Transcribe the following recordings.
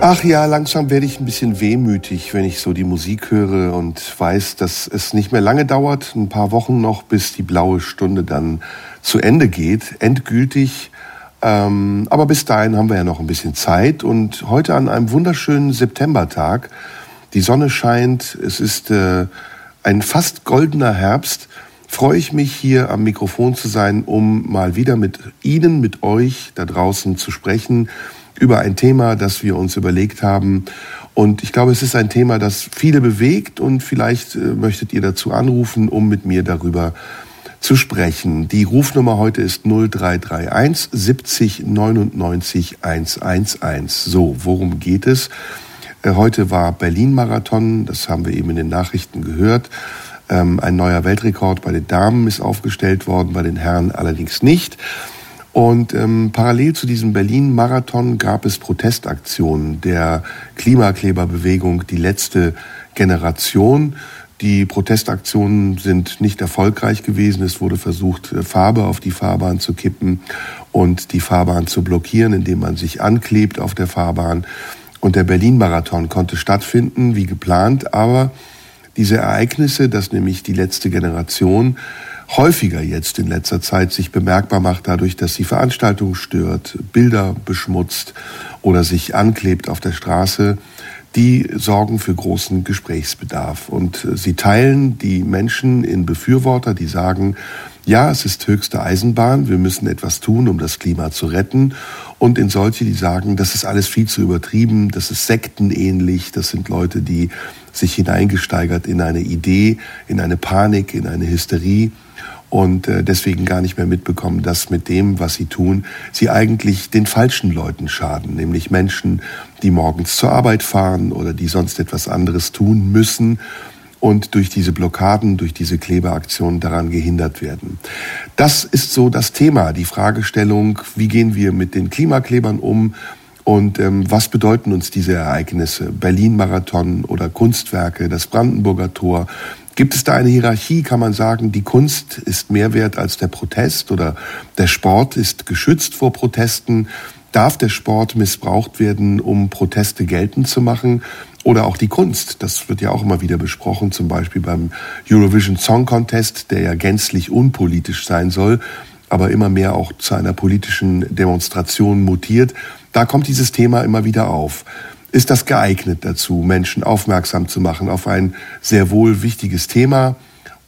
Ach ja, langsam werde ich ein bisschen wehmütig, wenn ich so die Musik höre und weiß, dass es nicht mehr lange dauert, ein paar Wochen noch, bis die blaue Stunde dann zu Ende geht, endgültig. Ähm, aber bis dahin haben wir ja noch ein bisschen Zeit und heute an einem wunderschönen Septembertag, die Sonne scheint, es ist äh, ein fast goldener Herbst, freue ich mich hier am Mikrofon zu sein, um mal wieder mit Ihnen, mit euch da draußen zu sprechen über ein Thema, das wir uns überlegt haben. Und ich glaube, es ist ein Thema, das viele bewegt und vielleicht äh, möchtet ihr dazu anrufen, um mit mir darüber zu sprechen. Die Rufnummer heute ist 0331 70 99 111. So, worum geht es? Äh, heute war Berlin-Marathon, das haben wir eben in den Nachrichten gehört. Ähm, ein neuer Weltrekord bei den Damen ist aufgestellt worden, bei den Herren allerdings nicht. Und ähm, parallel zu diesem Berlin-Marathon gab es Protestaktionen der Klimakleberbewegung Die letzte Generation. Die Protestaktionen sind nicht erfolgreich gewesen. Es wurde versucht, äh, Farbe auf die Fahrbahn zu kippen und die Fahrbahn zu blockieren, indem man sich anklebt auf der Fahrbahn. Und der Berlin-Marathon konnte stattfinden, wie geplant. Aber diese Ereignisse, dass nämlich die letzte Generation häufiger jetzt in letzter Zeit sich bemerkbar macht dadurch, dass sie Veranstaltungen stört, Bilder beschmutzt oder sich anklebt auf der Straße, die sorgen für großen Gesprächsbedarf. Und äh, sie teilen die Menschen in Befürworter, die sagen, ja, es ist höchste Eisenbahn, wir müssen etwas tun, um das Klima zu retten. Und in solche, die sagen, das ist alles viel zu übertrieben, das ist sektenähnlich, das sind Leute, die sich hineingesteigert in eine Idee, in eine Panik, in eine Hysterie und äh, deswegen gar nicht mehr mitbekommen, dass mit dem, was sie tun, sie eigentlich den falschen Leuten schaden, nämlich Menschen, die morgens zur Arbeit fahren oder die sonst etwas anderes tun müssen und durch diese Blockaden, durch diese Klebeaktionen daran gehindert werden. Das ist so das Thema, die Fragestellung, wie gehen wir mit den Klimaklebern um und ähm, was bedeuten uns diese Ereignisse? Berlin-Marathon oder Kunstwerke, das Brandenburger Tor, Gibt es da eine Hierarchie? Kann man sagen, die Kunst ist mehr wert als der Protest oder der Sport ist geschützt vor Protesten? Darf der Sport missbraucht werden, um Proteste geltend zu machen? Oder auch die Kunst, das wird ja auch immer wieder besprochen, zum Beispiel beim Eurovision Song Contest, der ja gänzlich unpolitisch sein soll, aber immer mehr auch zu einer politischen Demonstration mutiert. Da kommt dieses Thema immer wieder auf. Ist das geeignet dazu, Menschen aufmerksam zu machen auf ein sehr wohl wichtiges Thema?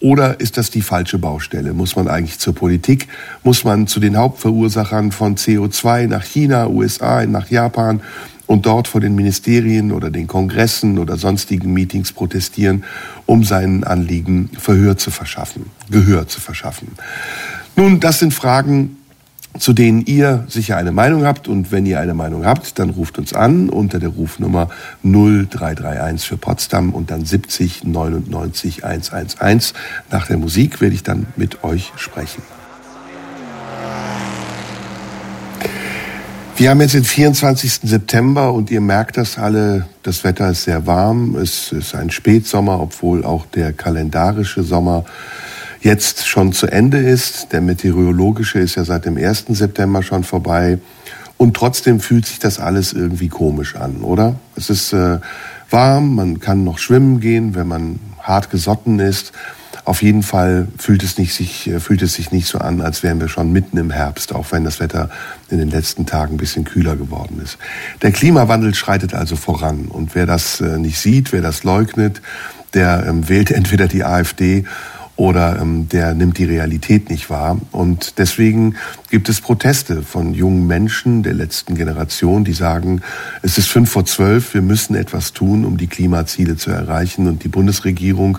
Oder ist das die falsche Baustelle? Muss man eigentlich zur Politik? Muss man zu den Hauptverursachern von CO2 nach China, USA, nach Japan und dort vor den Ministerien oder den Kongressen oder sonstigen Meetings protestieren, um seinen Anliegen Verhör zu verschaffen, Gehör zu verschaffen? Nun, das sind Fragen, zu denen ihr sicher eine Meinung habt. Und wenn ihr eine Meinung habt, dann ruft uns an unter der Rufnummer 0331 für Potsdam und dann 70 99 111. Nach der Musik werde ich dann mit euch sprechen. Wir haben jetzt den 24. September und ihr merkt das alle, das Wetter ist sehr warm, es ist ein Spätsommer, obwohl auch der kalendarische Sommer jetzt schon zu Ende ist. Der meteorologische ist ja seit dem 1. September schon vorbei. Und trotzdem fühlt sich das alles irgendwie komisch an, oder? Es ist äh, warm, man kann noch schwimmen gehen, wenn man hart gesotten ist. Auf jeden Fall fühlt es, nicht sich, äh, fühlt es sich nicht so an, als wären wir schon mitten im Herbst, auch wenn das Wetter in den letzten Tagen ein bisschen kühler geworden ist. Der Klimawandel schreitet also voran. Und wer das äh, nicht sieht, wer das leugnet, der ähm, wählt entweder die AfD oder ähm, der nimmt die Realität nicht wahr. Und deswegen gibt es Proteste von jungen Menschen der letzten Generation, die sagen, es ist fünf vor zwölf, wir müssen etwas tun, um die Klimaziele zu erreichen. Und die Bundesregierung,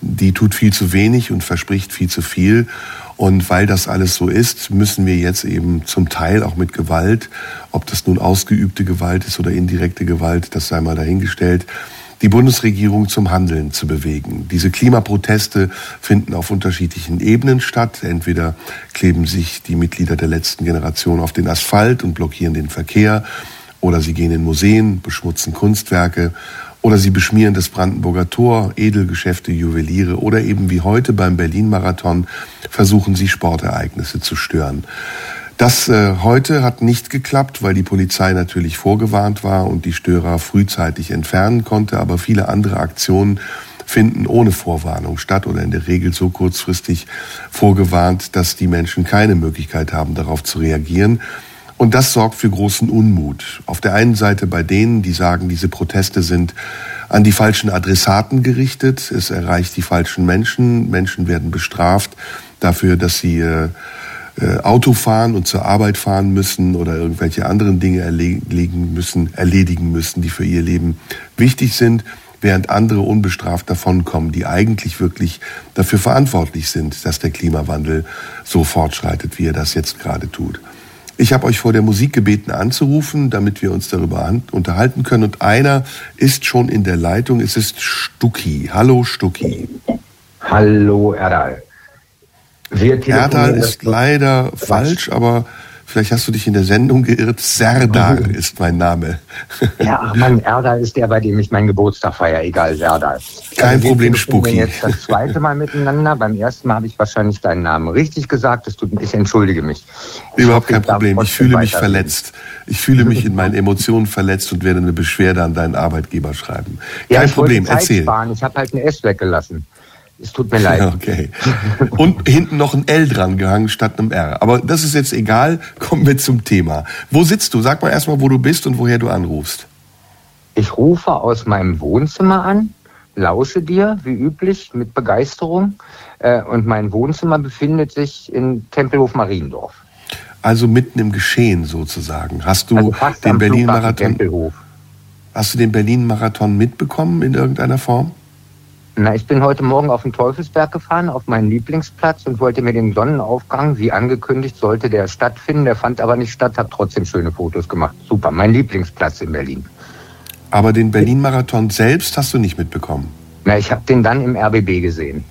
die tut viel zu wenig und verspricht viel zu viel. Und weil das alles so ist, müssen wir jetzt eben zum Teil auch mit Gewalt, ob das nun ausgeübte Gewalt ist oder indirekte Gewalt, das sei mal dahingestellt, die Bundesregierung zum Handeln zu bewegen. Diese Klimaproteste finden auf unterschiedlichen Ebenen statt. Entweder kleben sich die Mitglieder der letzten Generation auf den Asphalt und blockieren den Verkehr, oder sie gehen in Museen, beschmutzen Kunstwerke, oder sie beschmieren das Brandenburger Tor, Edelgeschäfte, Juweliere, oder eben wie heute beim Berlin-Marathon versuchen sie Sportereignisse zu stören. Das äh, heute hat nicht geklappt, weil die Polizei natürlich vorgewarnt war und die Störer frühzeitig entfernen konnte. Aber viele andere Aktionen finden ohne Vorwarnung statt oder in der Regel so kurzfristig vorgewarnt, dass die Menschen keine Möglichkeit haben, darauf zu reagieren. Und das sorgt für großen Unmut. Auf der einen Seite bei denen, die sagen, diese Proteste sind an die falschen Adressaten gerichtet. Es erreicht die falschen Menschen. Menschen werden bestraft dafür, dass sie äh, Auto fahren und zur Arbeit fahren müssen oder irgendwelche anderen Dinge erledigen müssen, erledigen müssen, die für ihr Leben wichtig sind, während andere unbestraft davonkommen, die eigentlich wirklich dafür verantwortlich sind, dass der Klimawandel so fortschreitet, wie er das jetzt gerade tut. Ich habe euch vor der Musik gebeten anzurufen, damit wir uns darüber unterhalten können. Und einer ist schon in der Leitung. Es ist Stucki. Hallo Stucki. Hallo Erdal. Erdal ist leider Quatsch. falsch, aber vielleicht hast du dich in der Sendung geirrt. Serdar mhm. ist mein Name. Ja, ach Mann, Erdal ist der, bei dem ich meinen Geburtstag feiere. Egal, Serdal. Kein also, Problem, Spuki. Wir jetzt das zweite Mal miteinander. Beim ersten Mal habe ich wahrscheinlich deinen Namen richtig gesagt. Das tut, ich entschuldige mich. Überhaupt kein Problem. Ich fühle mich verletzt. Ich fühle mich in meinen Emotionen verletzt und werde eine Beschwerde an deinen Arbeitgeber schreiben. Kein ja, Problem, erzähl. Sparen. Ich habe halt ein S weggelassen. Es tut mir leid. Okay. Und hinten noch ein L dran gehangen statt einem R. Aber das ist jetzt egal. Kommen wir zum Thema. Wo sitzt du? Sag mal erstmal, wo du bist und woher du anrufst. Ich rufe aus meinem Wohnzimmer an, lausche dir, wie üblich, mit Begeisterung. Äh, und mein Wohnzimmer befindet sich in Tempelhof Mariendorf. Also mitten im Geschehen sozusagen. Hast du also den Berlin-Marathon? Hast du den Berlin-Marathon mitbekommen in irgendeiner Form? Na, ich bin heute Morgen auf den Teufelsberg gefahren, auf meinen Lieblingsplatz und wollte mir den Sonnenaufgang, wie angekündigt, sollte der stattfinden. Der fand aber nicht statt, habe trotzdem schöne Fotos gemacht. Super, mein Lieblingsplatz in Berlin. Aber den Berlin-Marathon selbst hast du nicht mitbekommen? Na, ich habe den dann im RBB gesehen.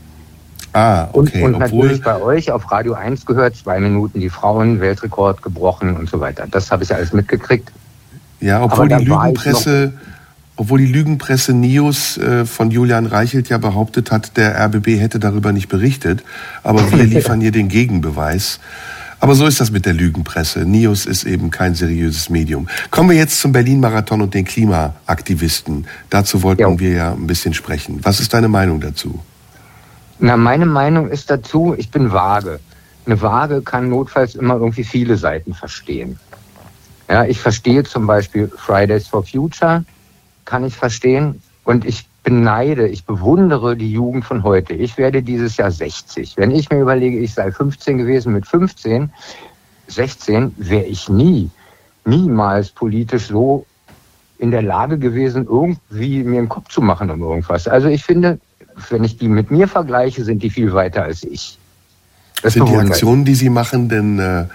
Ah, okay. Und, und natürlich bei euch auf Radio 1 gehört, zwei Minuten die Frauen, Weltrekord gebrochen und so weiter. Das habe ich alles mitgekriegt. Ja, obwohl die Lügenpresse obwohl die Lügenpresse News äh, von Julian Reichelt ja behauptet hat, der RBB hätte darüber nicht berichtet. Aber wir liefern hier den Gegenbeweis. Aber so ist das mit der Lügenpresse. News ist eben kein seriöses Medium. Kommen wir jetzt zum Berlin-Marathon und den Klimaaktivisten. Dazu wollten ja. wir ja ein bisschen sprechen. Was ist deine Meinung dazu? Na, meine Meinung ist dazu, ich bin vage. Eine Waage kann notfalls immer irgendwie viele Seiten verstehen. Ja, ich verstehe zum Beispiel Fridays for Future kann ich verstehen. Und ich beneide, ich bewundere die Jugend von heute. Ich werde dieses Jahr 60. Wenn ich mir überlege, ich sei 15 gewesen mit 15, 16, wäre ich nie, niemals politisch so in der Lage gewesen, irgendwie mir einen Kopf zu machen um irgendwas. Also ich finde, wenn ich die mit mir vergleiche, sind die viel weiter als ich. Das sind die Aktionen, die Sie machen, denn äh,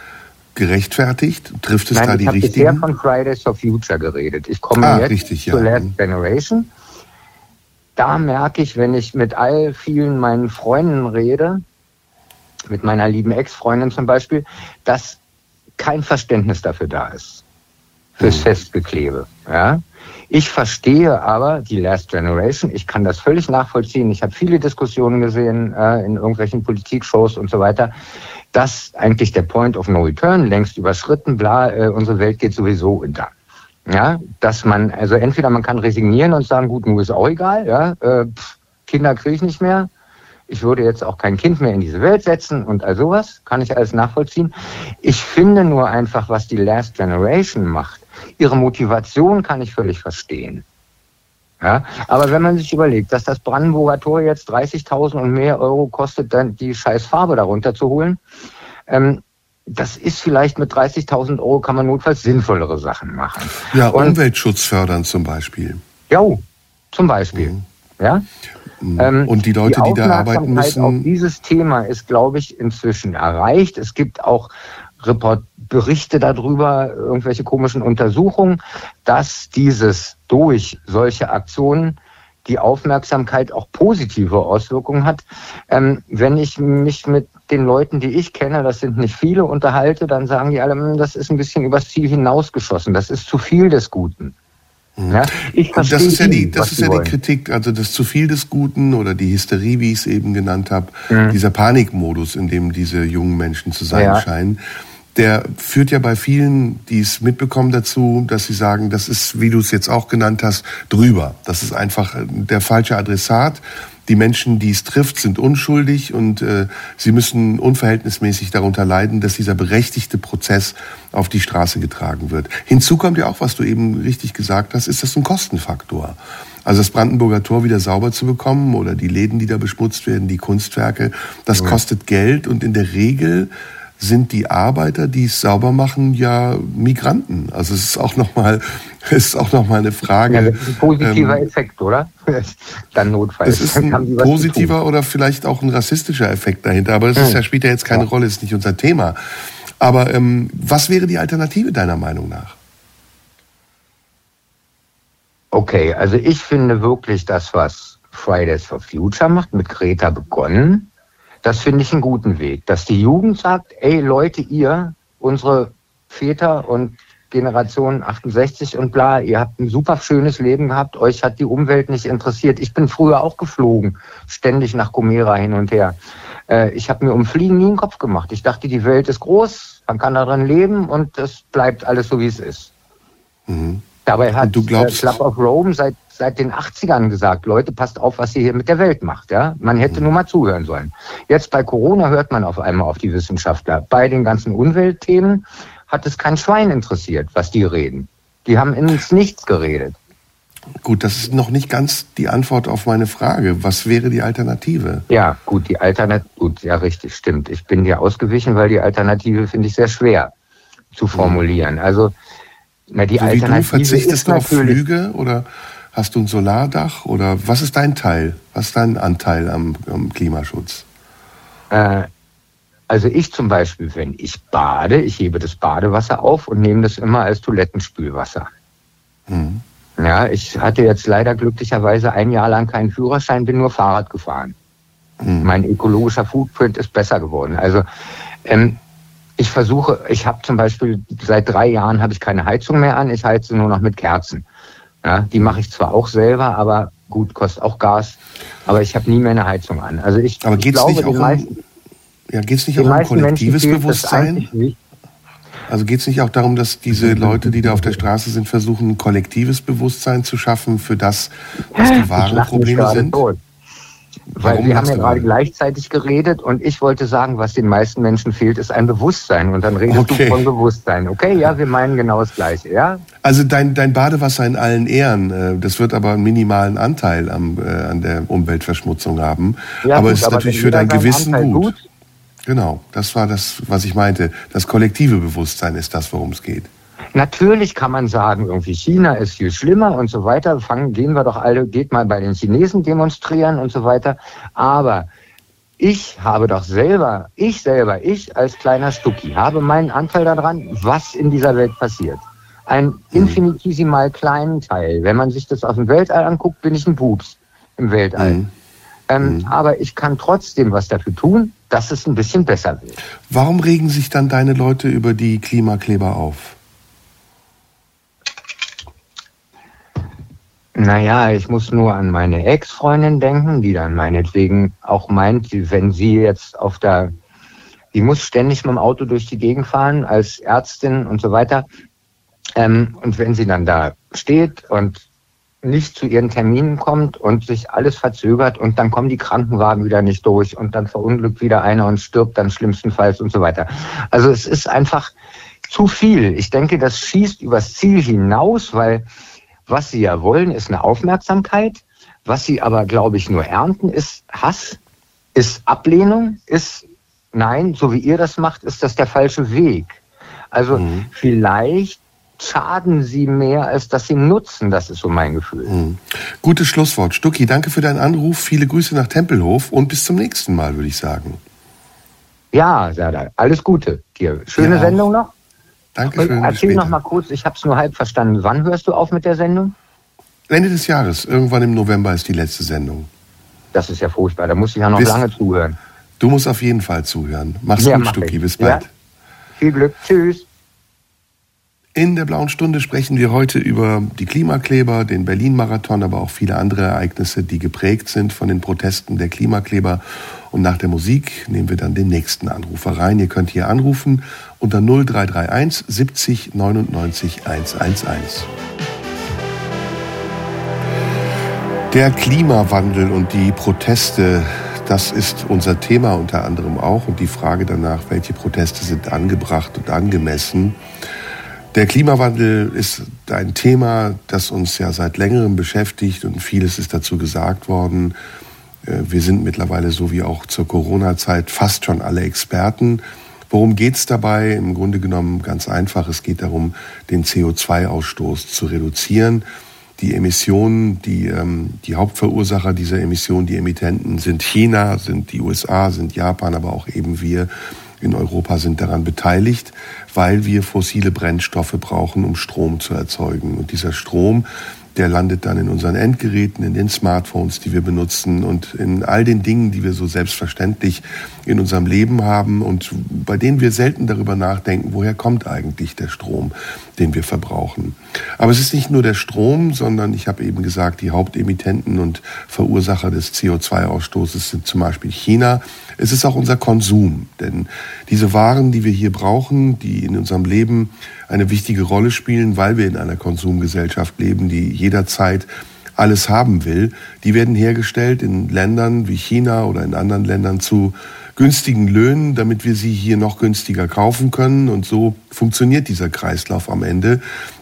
gerechtfertigt? Trifft es Nein, da die richtigen? Ich habe bisher von Fridays for Future geredet. Ich komme ah, jetzt richtig, zur ja. Last Generation. Da merke ich, wenn ich mit all vielen meinen Freunden rede, mit meiner lieben Ex-Freundin zum Beispiel, dass kein Verständnis dafür da ist. Fürs mhm. Festgeklebe. Ja? Ich verstehe aber die Last Generation. Ich kann das völlig nachvollziehen. Ich habe viele Diskussionen gesehen äh, in irgendwelchen Politikshows und so weiter dass eigentlich der Point of No Return längst überschritten, bla, äh, unsere Welt geht sowieso unter. Ja, dass man, also entweder man kann resignieren und sagen, gut, nur ist auch egal, ja, äh, pff, Kinder kriege ich nicht mehr, ich würde jetzt auch kein Kind mehr in diese Welt setzen und all sowas, kann ich alles nachvollziehen. Ich finde nur einfach, was die Last Generation macht, ihre Motivation kann ich völlig verstehen. Ja, aber wenn man sich überlegt, dass das Brandenburger Tor jetzt 30.000 und mehr Euro kostet, dann die scheiß Farbe darunter zu holen, ähm, das ist vielleicht mit 30.000 Euro kann man notfalls sinnvollere Sachen machen. Ja, und, Umweltschutz fördern zum Beispiel. Ja, zum Beispiel. Mhm. Ja. Mhm. Ähm, und die Leute, die, die da arbeiten müssen. Auf dieses Thema ist, glaube ich, inzwischen erreicht. Es gibt auch Report Berichte darüber, irgendwelche komischen Untersuchungen, dass dieses durch solche Aktionen die Aufmerksamkeit auch positive Auswirkungen hat. Ähm, wenn ich mich mit den Leuten, die ich kenne, das sind nicht viele, unterhalte, dann sagen die alle, hm, das ist ein bisschen übers Ziel hinausgeschossen, das ist zu viel des Guten. Ja, ich das ist ja die, das ist ja die Kritik, also das zu viel des Guten oder die Hysterie, wie ich es eben genannt habe, mhm. dieser Panikmodus, in dem diese jungen Menschen zu sein ja. scheinen der führt ja bei vielen, die es mitbekommen, dazu, dass sie sagen, das ist, wie du es jetzt auch genannt hast, drüber. Das ist einfach äh, der falsche Adressat. Die Menschen, die es trifft, sind unschuldig und äh, sie müssen unverhältnismäßig darunter leiden, dass dieser berechtigte Prozess auf die Straße getragen wird. Hinzu kommt ja auch, was du eben richtig gesagt hast, ist das ein Kostenfaktor. Also das Brandenburger Tor wieder sauber zu bekommen oder die Läden, die da beschmutzt werden, die Kunstwerke, das ja. kostet Geld und in der Regel sind die Arbeiter, die es sauber machen, ja Migranten. Also es ist auch nochmal, ist auch noch mal eine Frage. Ja, das ist ein positiver ähm, Effekt, oder? Dann notfalls. Es ist ein positiver oder vielleicht auch ein rassistischer Effekt dahinter. Aber das hm. ja, spielt ja jetzt keine ja. Rolle, ist nicht unser Thema. Aber ähm, was wäre die Alternative deiner Meinung nach? Okay, also ich finde wirklich das, was Fridays for Future macht, mit Greta begonnen, das finde ich einen guten Weg, dass die Jugend sagt, ey Leute, ihr, unsere Väter und Generation 68 und bla, ihr habt ein super schönes Leben gehabt, euch hat die Umwelt nicht interessiert. Ich bin früher auch geflogen, ständig nach Gomera hin und her. Äh, ich habe mir um Fliegen nie einen Kopf gemacht. Ich dachte, die Welt ist groß, man kann darin leben und es bleibt alles so, wie es ist. Mhm. Dabei hat du glaubst, Club of Rome seit seit den 80ern gesagt, Leute, passt auf, was ihr hier mit der Welt macht. Ja? Man hätte nur mal zuhören sollen. Jetzt bei Corona hört man auf einmal auf die Wissenschaftler. Bei den ganzen Umweltthemen hat es kein Schwein interessiert, was die reden. Die haben ins Nichts geredet. Gut, das ist noch nicht ganz die Antwort auf meine Frage. Was wäre die Alternative? Ja, gut, die Alternative, gut, ja, richtig, stimmt. Ich bin dir ausgewichen, weil die Alternative finde ich sehr schwer zu formulieren. Also, na, die so wie du verzichtest auf Flüge oder Hast du ein Solardach oder was ist dein Teil? Was ist dein Anteil am, am Klimaschutz? Äh, also ich zum Beispiel, wenn ich bade, ich hebe das Badewasser auf und nehme das immer als Toilettenspülwasser. Mhm. Ja, ich hatte jetzt leider glücklicherweise ein Jahr lang keinen Führerschein, bin nur Fahrrad gefahren. Mhm. Mein ökologischer Footprint ist besser geworden. Also ähm, ich versuche, ich habe zum Beispiel seit drei Jahren habe ich keine Heizung mehr an, ich heize nur noch mit Kerzen. Ja, die mache ich zwar auch selber, aber gut, kostet auch Gas. Aber ich habe nie mehr eine Heizung an. Also ich, aber geht's glaube, nicht auch um, meisten, ja, geht's nicht auch um kollektives Bewusstsein? Also geht es nicht auch darum, dass diese Leute, die da auf der Straße sind, versuchen, ein kollektives Bewusstsein zu schaffen für das, was die wahren Probleme sind? Tot. Weil wir haben ja gerade gleichzeitig geredet und ich wollte sagen, was den meisten Menschen fehlt, ist ein Bewusstsein. Und dann redest okay. du von Bewusstsein. Okay, ja, wir meinen genau das Gleiche, ja? Also dein, dein Badewasser in allen Ehren, äh, das wird aber einen minimalen Anteil am, äh, an der Umweltverschmutzung haben. Ja, aber es ist natürlich für dein Gewissen gut. gut. Genau, das war das, was ich meinte. Das kollektive Bewusstsein ist das, worum es geht. Natürlich kann man sagen, irgendwie China ist viel schlimmer und so weiter. Fangen, gehen wir doch alle, geht mal bei den Chinesen demonstrieren und so weiter. Aber ich habe doch selber, ich selber, ich als kleiner Stucki, habe meinen Anteil daran, was in dieser Welt passiert. Ein mhm. infinitesimal kleinen Teil. Wenn man sich das aus dem Weltall anguckt, bin ich ein Pups im Weltall. Mhm. Ähm, mhm. Aber ich kann trotzdem was dafür tun, dass es ein bisschen besser wird. Warum regen sich dann deine Leute über die Klimakleber auf? Naja, ich muss nur an meine Ex-Freundin denken, die dann meinetwegen auch meint, wenn sie jetzt auf der, die muss ständig mit dem Auto durch die Gegend fahren als Ärztin und so weiter. Ähm, und wenn sie dann da steht und nicht zu ihren Terminen kommt und sich alles verzögert und dann kommen die Krankenwagen wieder nicht durch und dann verunglückt wieder einer und stirbt dann schlimmstenfalls und so weiter. Also es ist einfach zu viel. Ich denke, das schießt übers Ziel hinaus, weil was sie ja wollen, ist eine Aufmerksamkeit. Was sie aber, glaube ich, nur ernten, ist Hass, ist Ablehnung, ist nein, so wie ihr das macht, ist das der falsche Weg. Also mhm. vielleicht schaden sie mehr, als dass sie nutzen. Das ist so mein Gefühl. Mhm. Gutes Schlusswort. Stucki, danke für deinen Anruf. Viele Grüße nach Tempelhof und bis zum nächsten Mal, würde ich sagen. Ja, Serdar, alles Gute dir. Schöne ja, Sendung noch. Danke schön. Erzähl noch mal kurz, ich habe es nur halb verstanden. Wann hörst du auf mit der Sendung? Ende des Jahres, irgendwann im November ist die letzte Sendung. Das ist ja furchtbar, da muss ich ja noch Bis, lange zuhören. Du musst auf jeden Fall zuhören. Mach's ja, gut, mach Stucki, bis bald. Ja. Viel Glück, tschüss. In der blauen Stunde sprechen wir heute über die Klimakleber, den Berlin-Marathon, aber auch viele andere Ereignisse, die geprägt sind von den Protesten der Klimakleber. Und nach der Musik nehmen wir dann den nächsten Anrufer rein. Ihr könnt hier anrufen unter 0331 70 99 111. Der Klimawandel und die Proteste, das ist unser Thema unter anderem auch. Und die Frage danach, welche Proteste sind angebracht und angemessen. Der Klimawandel ist ein Thema, das uns ja seit längerem beschäftigt und vieles ist dazu gesagt worden. Äh, wir sind mittlerweile so wie auch zur Corona-Zeit fast schon alle Experten. Worum geht es dabei? Im Grunde genommen ganz einfach. Es geht darum, den CO2-Ausstoß zu reduzieren. Die Emissionen, die, ähm, die Hauptverursacher dieser Emissionen, die Emittenten sind China, sind die USA, sind Japan, aber auch eben wir in Europa sind daran beteiligt, weil wir fossile Brennstoffe brauchen, um Strom zu erzeugen. Und dieser Strom, der landet dann in unseren Endgeräten, in den Smartphones, die wir benutzen und in all den Dingen, die wir so selbstverständlich in unserem Leben haben und bei denen wir selten darüber nachdenken, woher kommt eigentlich der Strom, den wir verbrauchen. Aber es ist nicht nur der Strom, sondern ich habe eben gesagt, die Hauptemittenten und Verursacher des CO2-Ausstoßes sind zum Beispiel China, es ist auch unser Konsum. Denn diese Waren, die wir hier brauchen, die in unserem Leben eine wichtige Rolle spielen, weil wir in einer Konsumgesellschaft leben, die jederzeit alles haben will, die werden hergestellt in Ländern wie China oder in anderen Ländern zu günstigen Löhnen, damit wir sie hier noch günstiger kaufen können. Und so funktioniert dieser Kreislauf am Ende,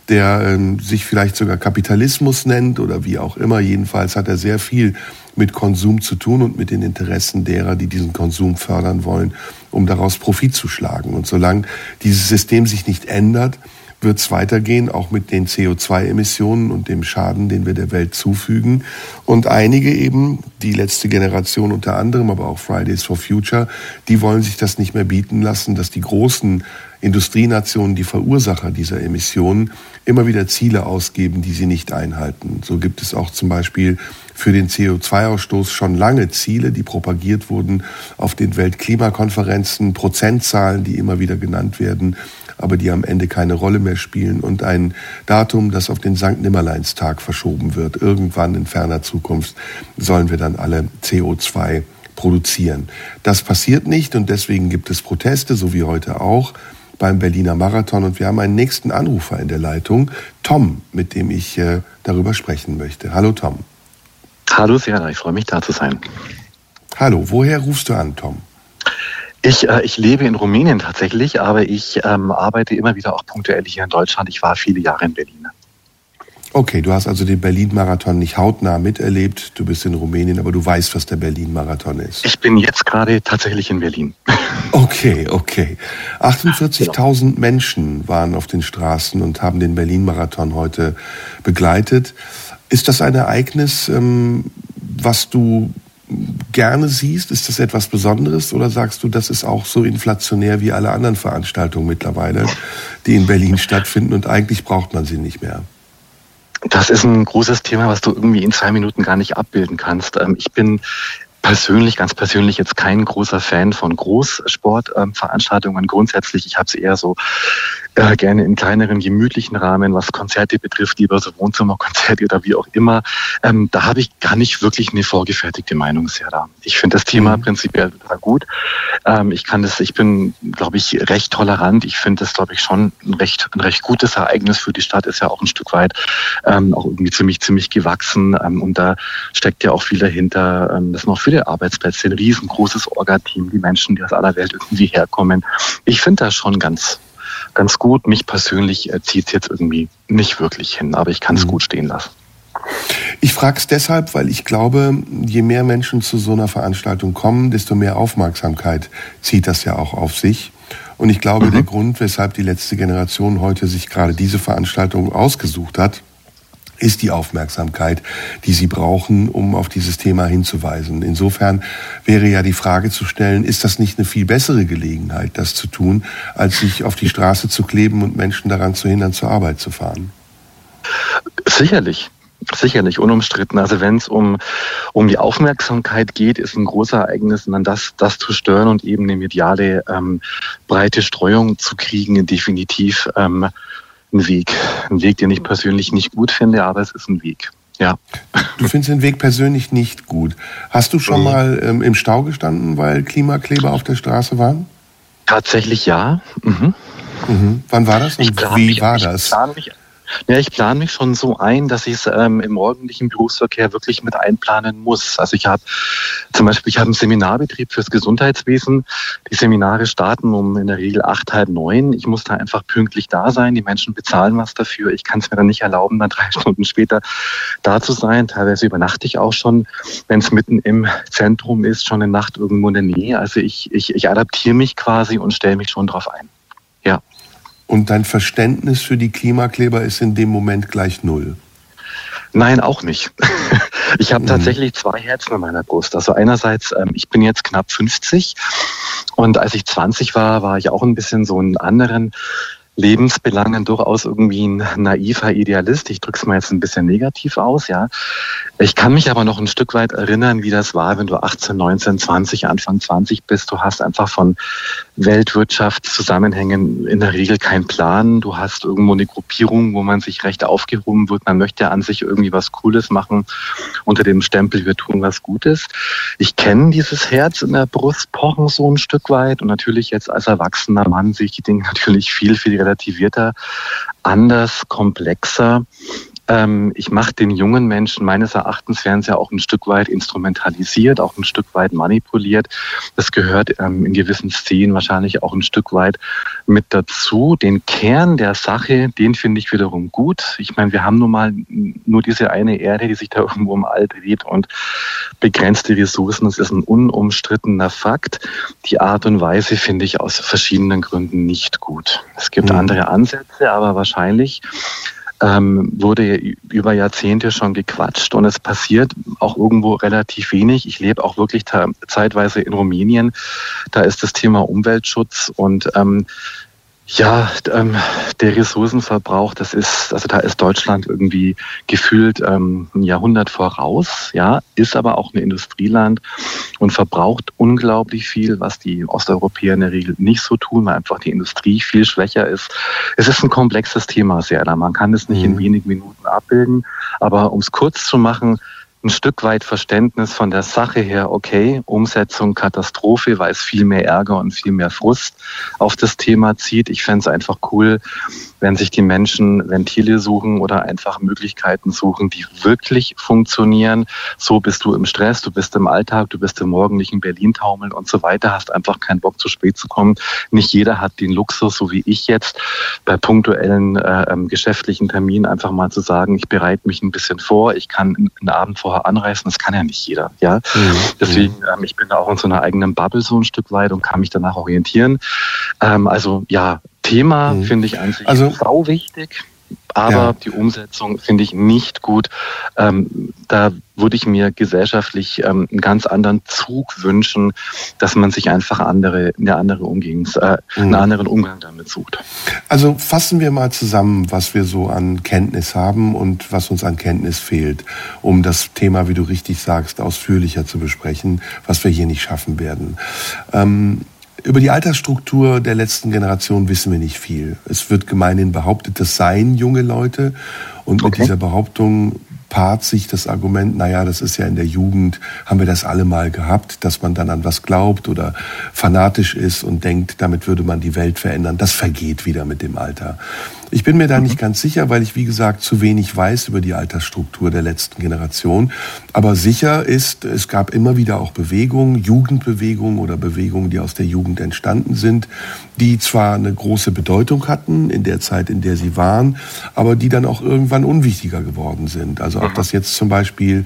der ähm, sich vielleicht sogar Kapitalismus nennt oder wie auch immer. Jedenfalls hat er sehr viel mit Konsum zu tun und mit den Interessen derer, die diesen Konsum fördern wollen, um daraus Profit zu schlagen. Und solange dieses System sich nicht ändert, wird es weitergehen, auch mit den CO2-Emissionen und dem Schaden, den wir der Welt zufügen. Und einige eben, die letzte Generation unter anderem, aber auch Fridays for Future, die wollen sich das nicht mehr bieten lassen, dass die großen Industrienationen, die Verursacher dieser Emissionen, immer wieder Ziele ausgeben, die sie nicht einhalten. So gibt es auch zum Beispiel für den CO2-Ausstoß schon lange Ziele, die propagiert wurden auf den Weltklimakonferenzen, Prozentzahlen, die immer wieder genannt werden, aber die am Ende keine Rolle mehr spielen und ein Datum, das auf den Sankt Nimmerleinstag verschoben wird. Irgendwann in ferner Zukunft sollen wir dann alle CO2 produzieren. Das passiert nicht und deswegen gibt es Proteste, so wie heute auch beim Berliner Marathon. Und wir haben einen nächsten Anrufer in der Leitung, Tom, mit dem ich äh, darüber sprechen möchte. Hallo Tom. Hallo Serda, ich freue mich da zu sein. Hallo, woher rufst du an, Tom? Ich, äh, ich lebe in Rumänien tatsächlich, aber ich ähm, arbeite immer wieder auch punktuell hier in Deutschland. Ich war viele Jahre in Berlin. Okay, du hast also den Berlin-Marathon nicht hautnah miterlebt. Du bist in Rumänien, aber du weißt, was der Berlin-Marathon ist. Ich bin jetzt gerade tatsächlich in Berlin. Okay, okay. 48.000 genau. Menschen waren auf den Straßen und haben den Berlin-Marathon heute begleitet. Ist das ein Ereignis, ähm, was du gerne siehst? Ist das etwas Besonderes oder sagst du, das ist auch so inflationär wie alle anderen Veranstaltungen mittlerweile, die in Berlin stattfinden und eigentlich braucht man sie nicht mehr? Das ist ein großes Thema, was du irgendwie in zwei Minuten gar nicht abbilden kannst. Ähm, ich bin persönlich, ganz persönlich jetzt kein großer Fan von Großsportveranstaltungen. Grundsätzlich, ich habe es eher so äh, gerne in kleineren, gemütlichen Rahmen, was Konzerte betrifft, lieber so Wohnzimmerkonzerte oder wie auch immer. Ähm, da habe ich gar nicht wirklich eine vorgefertigte Meinung sehr da. Ich finde das Thema mhm. prinzipiell total gut. Ähm, ich kann das, ich bin, glaube ich, recht tolerant. Ich finde das, glaube ich, schon ein recht, ein recht gutes Ereignis für die Stadt. Ist ja auch ein Stück weit ähm, auch irgendwie ziemlich, ziemlich gewachsen. Ähm, und da steckt ja auch viel dahinter. Ähm, das sind auch viele viele Arbeitsplätze, ein riesengroßes Orga-Team, die Menschen, die aus aller Welt irgendwie herkommen. Ich finde das schon ganz, ganz gut. Mich persönlich äh, zieht es jetzt irgendwie nicht wirklich hin, aber ich kann es mhm. gut stehen lassen. Ich frage es deshalb, weil ich glaube, je mehr Menschen zu so einer Veranstaltung kommen, desto mehr Aufmerksamkeit zieht das ja auch auf sich. Und ich glaube, mhm. der Grund, weshalb die letzte Generation heute sich gerade diese Veranstaltung ausgesucht hat, ist die Aufmerksamkeit, die Sie brauchen, um auf dieses Thema hinzuweisen. Insofern wäre ja die Frage zu stellen, ist das nicht eine viel bessere Gelegenheit, das zu tun, als sich auf die Straße zu kleben und Menschen daran zu hindern, zur Arbeit zu fahren? Sicherlich. sicherlich unumstritten. Also wenn es um, um die Aufmerksamkeit geht, ist ein großes Ereignis, und dann das, das zu stören und eben eine mediale ähm, breite Streuung zu kriegen, definitiv ähm, ein Weg. Ein Weg, den ich persönlich nicht gut finde, aber es ist ein Weg. Ja. Du findest den Weg persönlich nicht gut. Hast du schon mhm. mal ähm, im Stau gestanden, weil Klimakleber auf der Straße waren? Tatsächlich ja. Mhm. Mhm. Wann war das und wie mich, war das? Ich mich, ja, ich plane mich schon so ein, dass ich es ähm, im morgendlichen Berufsverkehr wirklich mit einplanen muss. Also ich habe zum Beispiel, ich habe einen Seminarbetrieb fürs Gesundheitswesen. Die Seminare starten um in der Regel acht, halb neun. Ich muss da einfach pünktlich da sein. Die Menschen bezahlen was dafür. Ich kann es mir dann nicht erlauben, dann drei Stunden später da zu sein. Teilweise übernachte ich auch schon, wenn es mitten im Zentrum ist, schon eine Nacht irgendwo in der Nähe. Also ich, ich, ich adaptiere mich quasi und stelle mich schon drauf ein. Ja. Und dein Verständnis für die Klimakleber ist in dem Moment gleich null. Nein, auch nicht. Ich habe mhm. tatsächlich zwei Herzen in meiner Brust. Also einerseits, ähm, ich bin jetzt knapp 50 und als ich 20 war, war ich auch ein bisschen so einen anderen Lebensbelangen durchaus irgendwie ein naiver Idealist. Ich drücke es mal jetzt ein bisschen negativ aus, ja. Ich kann mich aber noch ein Stück weit erinnern, wie das war, wenn du 18, 19, 20, Anfang 20 bist. Du hast einfach von Weltwirtschaftszusammenhängen in der Regel keinen Plan. Du hast irgendwo eine Gruppierung, wo man sich recht aufgehoben wird. Man möchte an sich irgendwie was Cooles machen unter dem Stempel, wir tun was Gutes. Ich kenne dieses Herz in der Brust pochen so ein Stück weit und natürlich jetzt als erwachsener Mann sehe ich die Dinge natürlich viel, viel relativierter, anders, komplexer. Ähm, ich mache den jungen Menschen, meines Erachtens werden sie ja auch ein Stück weit instrumentalisiert, auch ein Stück weit manipuliert. Das gehört ähm, in gewissen Szenen wahrscheinlich auch ein Stück weit mit dazu. Den Kern der Sache, den finde ich wiederum gut. Ich meine, wir haben nun mal nur diese eine Erde, die sich da irgendwo im All dreht und begrenzte Ressourcen. Das ist ein unumstrittener Fakt. Die Art und Weise finde ich aus verschiedenen Gründen nicht gut. Es gibt mhm. andere Ansätze, aber wahrscheinlich ähm, wurde über Jahrzehnte schon gequatscht und es passiert auch irgendwo relativ wenig. Ich lebe auch wirklich zeitweise in Rumänien. Da ist das Thema Umweltschutz und ähm, ja, ähm, der Ressourcenverbrauch, das ist, also da ist Deutschland irgendwie gefühlt ähm, ein Jahrhundert voraus, ja, ist aber auch ein Industrieland und verbraucht unglaublich viel, was die Osteuropäer in der Regel nicht so tun, weil einfach die Industrie viel schwächer ist. Es ist ein komplexes Thema, sehr. Man kann es nicht mhm. in wenigen Minuten abbilden, aber um es kurz zu machen, ein Stück weit Verständnis von der Sache her, okay, Umsetzung Katastrophe, weil es viel mehr Ärger und viel mehr Frust auf das Thema zieht. Ich fände es einfach cool, wenn sich die Menschen Ventile suchen oder einfach Möglichkeiten suchen, die wirklich funktionieren. So bist du im Stress, du bist im Alltag, du bist im morgendlichen Berlin-Taumeln und so weiter, hast einfach keinen Bock, zu spät zu kommen. Nicht jeder hat den Luxus, so wie ich jetzt, bei punktuellen äh, ähm, geschäftlichen Terminen einfach mal zu sagen, ich bereite mich ein bisschen vor, ich kann einen Abend vorher anreißen, das kann ja nicht jeder. Ja? Mhm. Deswegen, ähm, ich bin da auch in so einer eigenen Bubble so ein Stück weit und kann mich danach orientieren. Ähm, also ja, Thema mhm. finde ich eigentlich also, sau wichtig. Aber ja. die Umsetzung finde ich nicht gut. Ähm, da würde ich mir gesellschaftlich ähm, einen ganz anderen Zug wünschen, dass man sich einfach andere, eine andere Umgangs, äh, mhm. einen anderen Umgang damit sucht. Also fassen wir mal zusammen, was wir so an Kenntnis haben und was uns an Kenntnis fehlt, um das Thema, wie du richtig sagst, ausführlicher zu besprechen, was wir hier nicht schaffen werden. Ähm, über die Altersstruktur der letzten Generation wissen wir nicht viel. Es wird gemeinhin behauptet, das seien junge Leute. Und okay. mit dieser Behauptung paart sich das Argument, naja, das ist ja in der Jugend, haben wir das alle mal gehabt, dass man dann an was glaubt oder fanatisch ist und denkt, damit würde man die Welt verändern. Das vergeht wieder mit dem Alter. Ich bin mir da nicht mhm. ganz sicher, weil ich, wie gesagt, zu wenig weiß über die Altersstruktur der letzten Generation. Aber sicher ist, es gab immer wieder auch Bewegungen, Jugendbewegungen oder Bewegungen, die aus der Jugend entstanden sind, die zwar eine große Bedeutung hatten in der Zeit, in der sie waren, aber die dann auch irgendwann unwichtiger geworden sind. Also ob das jetzt zum Beispiel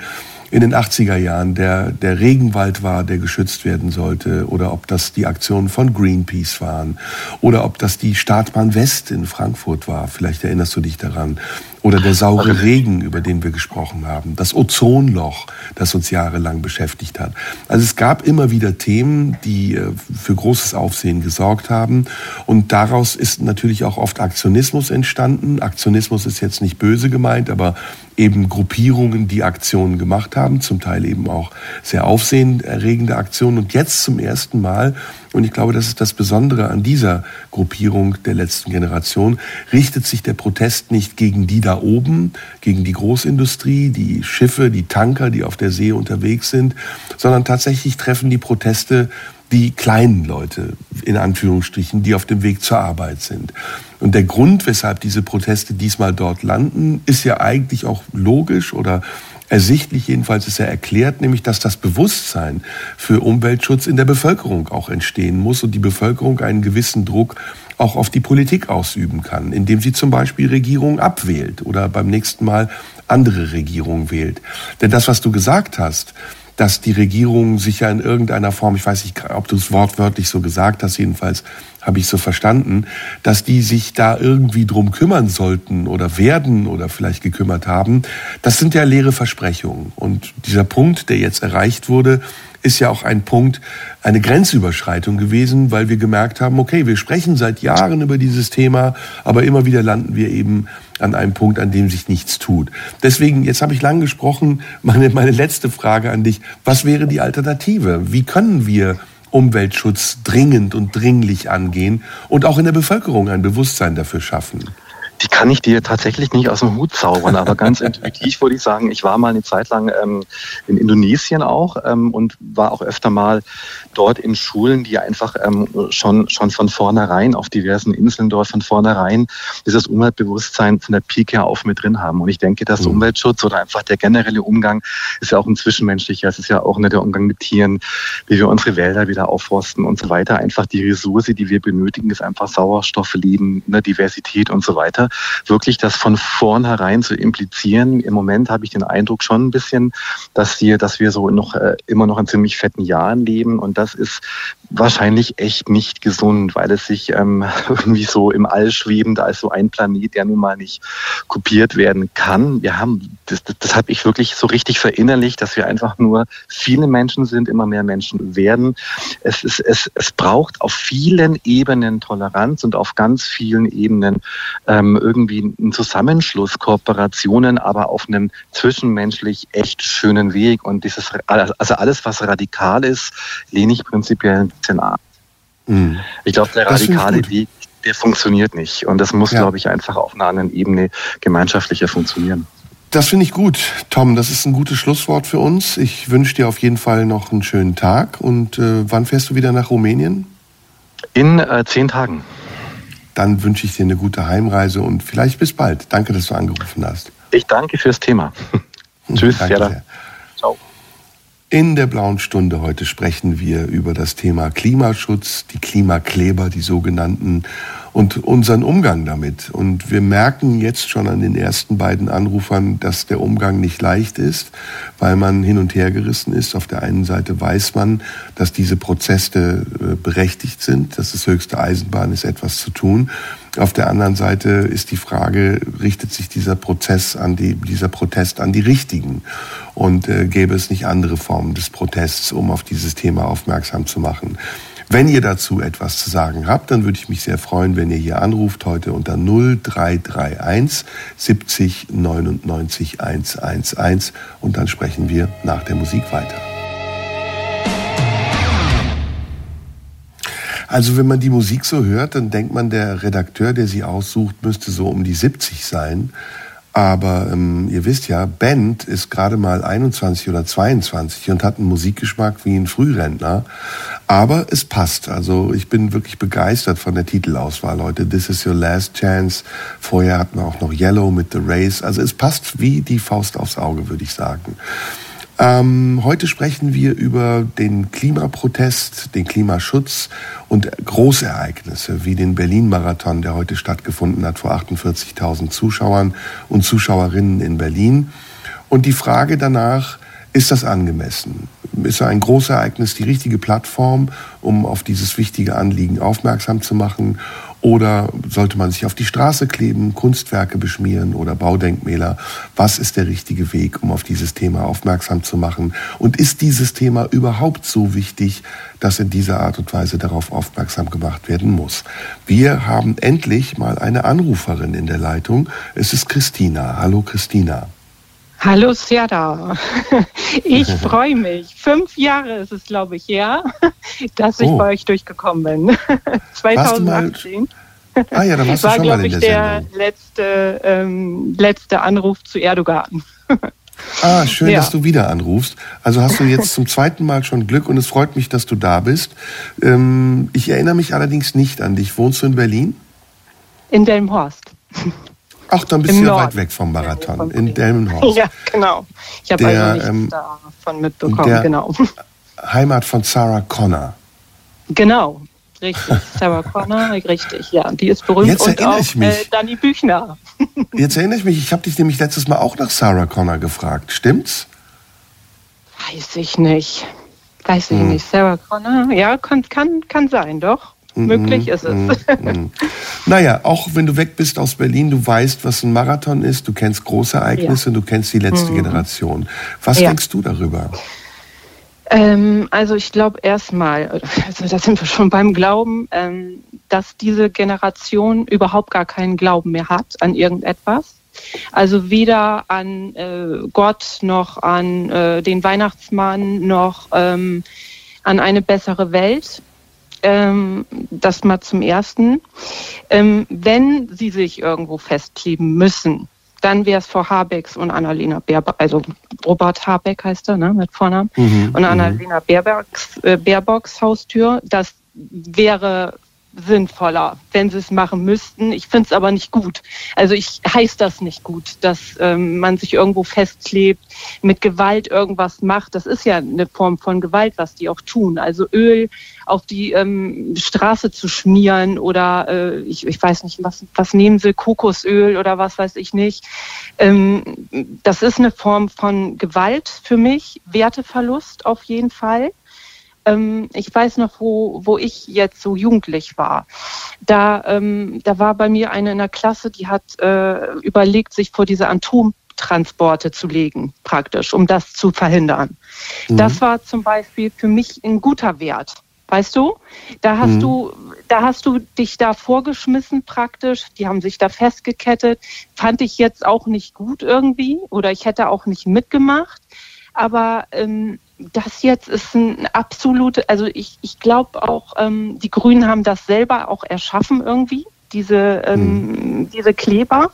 in den 80er Jahren der, der Regenwald war, der geschützt werden sollte, oder ob das die Aktionen von Greenpeace waren, oder ob das die Startbahn West in Frankfurt war, vielleicht erinnerst du dich daran, oder der saure Regen, über den wir gesprochen haben, das Ozonloch, das uns jahrelang beschäftigt hat. Also es gab immer wieder Themen, die äh, für großes Aufsehen gesorgt haben. Und daraus ist natürlich auch oft Aktionismus entstanden. Aktionismus ist jetzt nicht böse gemeint, aber eben Gruppierungen, die Aktionen gemacht haben, zum Teil eben auch sehr aufsehenerregende Aktionen. Und jetzt zum ersten Mal, und ich glaube, das ist das Besondere an dieser Gruppierung der letzten Generation, richtet sich der Protest nicht gegen die da oben, gegen die Großindustrie, die Schiffe, die Tanker, die auf der See unterwegs sind, sondern tatsächlich treffen die Proteste die kleinen Leute, in Anführungsstrichen, die auf dem Weg zur Arbeit sind. Und der Grund, weshalb diese Proteste diesmal dort landen, ist ja eigentlich auch logisch oder ersichtlich, jedenfalls ist er erklärt, nämlich dass das Bewusstsein für Umweltschutz in der Bevölkerung auch entstehen muss und die Bevölkerung einen gewissen Druck auch auf die Politik ausüben kann, indem sie zum Beispiel Regierungen abwählt oder beim nächsten Mal andere Regierungen wählt. Denn das, was du gesagt hast, dass die Regierung sich ja in irgendeiner Form, ich weiß nicht, ob du es wortwörtlich so gesagt hast, jedenfalls habe ich so verstanden, dass die sich da irgendwie drum kümmern sollten oder werden oder vielleicht gekümmert haben. Das sind ja leere Versprechungen. Und dieser Punkt, der jetzt erreicht wurde, ist ja auch ein Punkt, eine Grenzüberschreitung gewesen, weil wir gemerkt haben, okay, wir sprechen seit Jahren über dieses Thema, aber immer wieder landen wir eben an einem Punkt, an dem sich nichts tut. Deswegen, jetzt habe ich lang gesprochen, meine, meine letzte Frage an dich, was wäre die Alternative? Wie können wir Umweltschutz dringend und dringlich angehen und auch in der Bevölkerung ein Bewusstsein dafür schaffen? Die kann ich dir tatsächlich nicht aus dem Hut zaubern, aber ganz intuitiv würde ich sagen, ich war mal eine Zeit lang ähm, in Indonesien auch ähm, und war auch öfter mal dort in Schulen, die einfach ähm, schon, schon von vornherein auf diversen Inseln dort von vornherein dieses Umweltbewusstsein von der Pike auf mit drin haben. Und ich denke, dass mhm. Umweltschutz oder einfach der generelle Umgang ist ja auch ein zwischenmenschlicher, es ist ja auch nicht der Umgang mit Tieren, wie wir unsere Wälder wieder aufforsten und so weiter. Einfach die Ressource, die wir benötigen, ist einfach Sauerstoff, Leben, ne, Diversität und so weiter wirklich das von vornherein zu implizieren. Im Moment habe ich den Eindruck schon ein bisschen, dass wir, dass wir so noch äh, immer noch in ziemlich fetten Jahren leben und das ist wahrscheinlich echt nicht gesund, weil es sich ähm, irgendwie so im All schwebend als so ein Planet, der nun mal nicht kopiert werden kann. Wir haben, das, das, das habe ich wirklich so richtig verinnerlicht, dass wir einfach nur viele Menschen sind, immer mehr Menschen werden. Es, ist, es, es braucht auf vielen Ebenen Toleranz und auf ganz vielen Ebenen ähm, irgendwie einen Zusammenschluss, Kooperationen, aber auf einem zwischenmenschlich echt schönen Weg. Und dieses, also alles, was radikal ist, lehne ich prinzipiell ab. Mhm. Ich glaube, der radikale Weg, der funktioniert nicht. Und das muss, ja. glaube ich, einfach auf einer anderen Ebene gemeinschaftlicher funktionieren. Das finde ich gut, Tom. Das ist ein gutes Schlusswort für uns. Ich wünsche dir auf jeden Fall noch einen schönen Tag. Und äh, wann fährst du wieder nach Rumänien? In äh, zehn Tagen. Dann wünsche ich dir eine gute Heimreise und vielleicht bis bald. Danke, dass du angerufen hast. Ich danke fürs Thema. Tschüss, danke Sehr. Ciao. In der blauen Stunde heute sprechen wir über das Thema Klimaschutz, die Klimakleber, die sogenannten, und unseren Umgang damit. Und wir merken jetzt schon an den ersten beiden Anrufern, dass der Umgang nicht leicht ist, weil man hin und her gerissen ist. Auf der einen Seite weiß man, dass diese Prozesse äh, berechtigt sind, dass es höchste Eisenbahn ist, etwas zu tun. Auf der anderen Seite ist die Frage, richtet sich dieser Prozess an die, dieser Protest an die Richtigen? Und äh, gäbe es nicht andere Formen des Protests, um auf dieses Thema aufmerksam zu machen? Wenn ihr dazu etwas zu sagen habt, dann würde ich mich sehr freuen, wenn ihr hier anruft heute unter 0331 70 99 111 und dann sprechen wir nach der Musik weiter. Also wenn man die Musik so hört, dann denkt man, der Redakteur, der sie aussucht, müsste so um die 70 sein. Aber ähm, ihr wisst ja, Band ist gerade mal 21 oder 22 und hat einen Musikgeschmack wie ein Frührentner. Aber es passt. Also ich bin wirklich begeistert von der Titelauswahl heute. This is your last chance. Vorher hatten wir auch noch Yellow mit The Race. Also es passt wie die Faust aufs Auge, würde ich sagen. Ähm, heute sprechen wir über den Klimaprotest, den Klimaschutz und Großereignisse wie den Berlin-Marathon, der heute stattgefunden hat vor 48.000 Zuschauern und Zuschauerinnen in Berlin. Und die Frage danach, ist das angemessen? Ist ein Großereignis die richtige Plattform, um auf dieses wichtige Anliegen aufmerksam zu machen? Oder sollte man sich auf die Straße kleben, Kunstwerke beschmieren oder Baudenkmäler? Was ist der richtige Weg, um auf dieses Thema aufmerksam zu machen? Und ist dieses Thema überhaupt so wichtig, dass in dieser Art und Weise darauf aufmerksam gemacht werden muss? Wir haben endlich mal eine Anruferin in der Leitung. Es ist Christina. Hallo Christina. Hallo Serda. Ich freue mich. Fünf Jahre ist es, glaube ich, her, dass ich oh. bei euch durchgekommen bin. 2018. Ah ja, da warst du war, schon mal in der, der letzte, ähm, letzte Anruf zu Erdogan. Ah, schön, ja. dass du wieder anrufst. Also hast du jetzt zum zweiten Mal schon Glück und es freut mich, dass du da bist. Ähm, ich erinnere mich allerdings nicht an dich. Wohnst du in Berlin? In Delmenhorst. Ach, dann bist du ja weit weg vom Marathon, in Delmenhorst. Ja, genau. Ich habe also nichts ähm, davon mitbekommen, genau. Heimat von Sarah Connor. Genau, richtig. Sarah Connor, richtig, ja. Die ist berühmt Jetzt und auch ich mich. Äh, Danny Büchner. Jetzt erinnere ich mich, ich habe dich nämlich letztes Mal auch nach Sarah Connor gefragt. Stimmt's? Weiß ich nicht. Weiß ich hm. nicht. Sarah Connor, ja, kann, kann, kann sein, doch. Möglich ist es. Mhm. naja, auch wenn du weg bist aus Berlin, du weißt, was ein Marathon ist, du kennst Großereignisse, ja. du kennst die letzte mhm. Generation. Was ja. denkst du darüber? Ähm, also ich glaube erstmal, also da sind wir schon beim Glauben, ähm, dass diese Generation überhaupt gar keinen Glauben mehr hat an irgendetwas. Also weder an äh, Gott noch an äh, den Weihnachtsmann noch ähm, an eine bessere Welt. Ähm, das mal zum Ersten. Ähm, wenn sie sich irgendwo festkleben müssen, dann wäre es vor Habecks und Annalena Baerbock, also Robert Habeck heißt er, ne, mit Vornamen, mhm, und Annalena Baerbocks, äh, Baerbocks Haustür. Das wäre sinnvoller, wenn sie es machen müssten. Ich finde es aber nicht gut. Also ich heiße das nicht gut, dass ähm, man sich irgendwo festklebt, mit Gewalt irgendwas macht. Das ist ja eine Form von Gewalt, was die auch tun. Also Öl auf die ähm, Straße zu schmieren oder äh, ich, ich weiß nicht, was, was nehmen sie, Kokosöl oder was weiß ich nicht. Ähm, das ist eine Form von Gewalt für mich, Werteverlust auf jeden Fall ähm, ich weiß noch, wo, wo ich jetzt so jugendlich war. Da, ähm, da war bei mir eine in der Klasse, die hat äh, überlegt, sich vor diese Atomtransporte zu legen, praktisch, um das zu verhindern. Mhm. Das war zum Beispiel für mich ein guter Wert. Weißt du? Da hast mhm. du, da hast du dich da vorgeschmissen praktisch. Die haben sich da festgekettet. Fand ich jetzt auch nicht gut irgendwie oder ich hätte auch nicht mitgemacht. Aber ähm, das jetzt ist ein absolute, also ich, ich glaube auch, ähm, die Grünen haben das selber auch erschaffen irgendwie, diese, ähm, mhm. diese Kleber.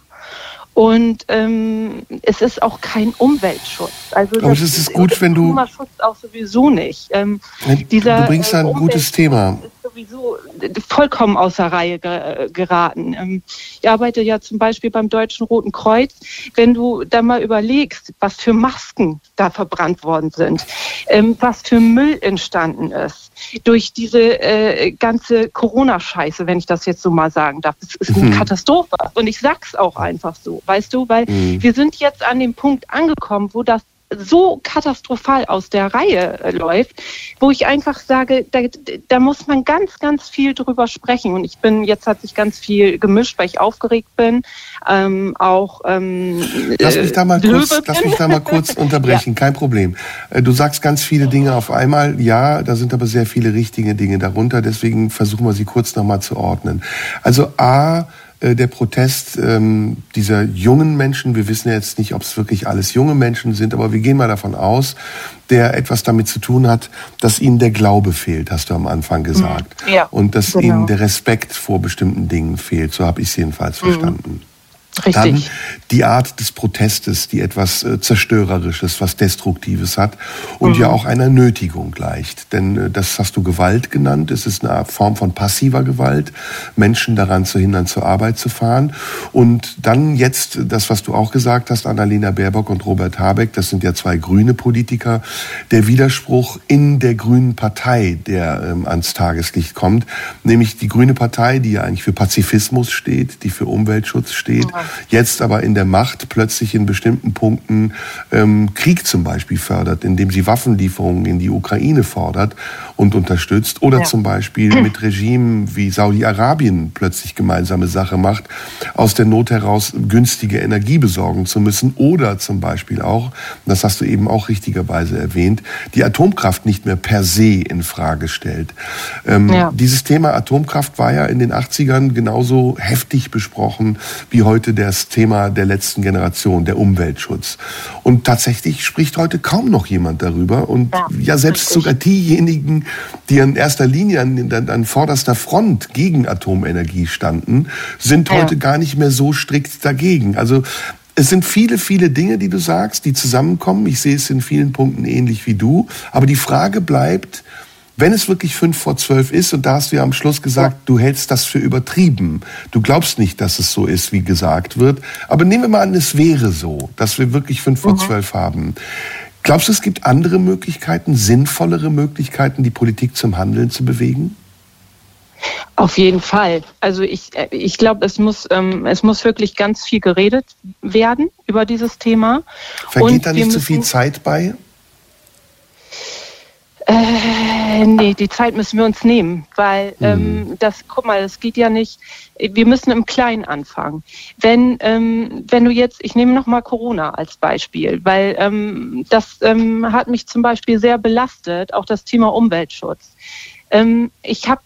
Und ähm, es ist auch kein Umweltschutz. Also Aber das, das ist gut, wenn du. Klimaschutz auch sowieso nicht. Ähm, dieser, du bringst da ein äh, gutes Thema. Ist sowieso vollkommen außer Reihe geraten. Ähm, ich arbeite ja zum Beispiel beim Deutschen Roten Kreuz. Wenn du da mal überlegst, was für Masken da verbrannt worden sind, ähm, was für Müll entstanden ist durch diese äh, ganze Corona-Scheiße, wenn ich das jetzt so mal sagen darf. Es ist eine mhm. Katastrophe. Und ich sag's auch einfach so, weißt du, weil mhm. wir sind jetzt an dem Punkt angekommen, wo das so katastrophal aus der Reihe äh, läuft, wo ich einfach sage, da, da, muss man ganz, ganz viel drüber sprechen. Und ich bin, jetzt hat sich ganz viel gemischt, weil ich aufgeregt bin. Ähm, auch ähm, lass mich da mal kurz, lass mich da mal kurz unterbrechen, ja. kein Problem. Äh, du sagst ganz viele Dinge auf einmal, ja, da sind aber sehr viele richtige Dinge darunter, deswegen versuchen wir sie kurz nochmal zu ordnen. Also A, äh, der Protest ähm, dieser jungen Menschen, wir wissen ja jetzt nicht, ob es wirklich alles junge Menschen sind, aber wir gehen mal davon aus, der etwas damit zu tun hat, dass ihnen der Glaube fehlt, hast du am Anfang mhm. gesagt. Ja, Und dass genau. ihnen der Respekt vor bestimmten Dingen fehlt. So habe ich es jedenfalls mhm. verstanden. Richtig. Dann die Art des Protestes, die etwas äh, Zerstörerisches, was Destruktives hat und mhm. ja auch einer Nötigung gleicht. Denn äh, das hast du Gewalt genannt. Es ist eine Form von passiver Gewalt, Menschen daran zu hindern, zur Arbeit zu fahren. Und dann jetzt das, was du auch gesagt hast, Annalena Baerbock und Robert Habeck, das sind ja zwei grüne Politiker, der Widerspruch in der Grünen Partei, der ähm, ans Tageslicht kommt, nämlich die Grüne Partei, die ja eigentlich für Pazifismus steht, die für Umweltschutz steht. Mhm jetzt aber in der Macht plötzlich in bestimmten Punkten ähm, Krieg zum Beispiel fördert, indem sie Waffenlieferungen in die Ukraine fordert und unterstützt oder ja. zum Beispiel mit Regimen wie Saudi-Arabien plötzlich gemeinsame Sache macht, aus der Not heraus günstige Energie besorgen zu müssen oder zum Beispiel auch, das hast du eben auch richtigerweise erwähnt, die Atomkraft nicht mehr per se in Frage stellt. Ähm, ja. Dieses Thema Atomkraft war ja in den 80ern genauso heftig besprochen wie heute das Thema der letzten Generation, der Umweltschutz. Und tatsächlich spricht heute kaum noch jemand darüber. Und ja, ja selbst richtig. sogar diejenigen, die in erster Linie an, an, an, vorderster Front gegen Atomenergie standen, sind ja. heute gar nicht mehr so strikt dagegen. Also es sind viele, viele Dinge, die du sagst, die zusammenkommen. Ich sehe es in vielen Punkten ähnlich wie du. Aber die Frage bleibt, wenn es wirklich fünf vor zwölf ist, und da hast du ja am Schluss gesagt, du hältst das für übertrieben. Du glaubst nicht, dass es so ist, wie gesagt wird. Aber nehmen wir mal an, es wäre so, dass wir wirklich fünf vor mhm. zwölf haben. Glaubst du, es gibt andere Möglichkeiten, sinnvollere Möglichkeiten, die Politik zum Handeln zu bewegen? Auf jeden Fall. Also ich, äh, ich glaube, es muss, ähm, es muss wirklich ganz viel geredet werden über dieses Thema. Vergeht Und da nicht zu viel Zeit bei? Äh, nee, die Zeit müssen wir uns nehmen, weil mhm. ähm, das, guck mal, das geht ja nicht. Wir müssen im Kleinen anfangen. Wenn, ähm, wenn du jetzt, ich nehme noch mal Corona als Beispiel, weil ähm, das ähm, hat mich zum Beispiel sehr belastet, auch das Thema Umweltschutz. Ähm, ich habe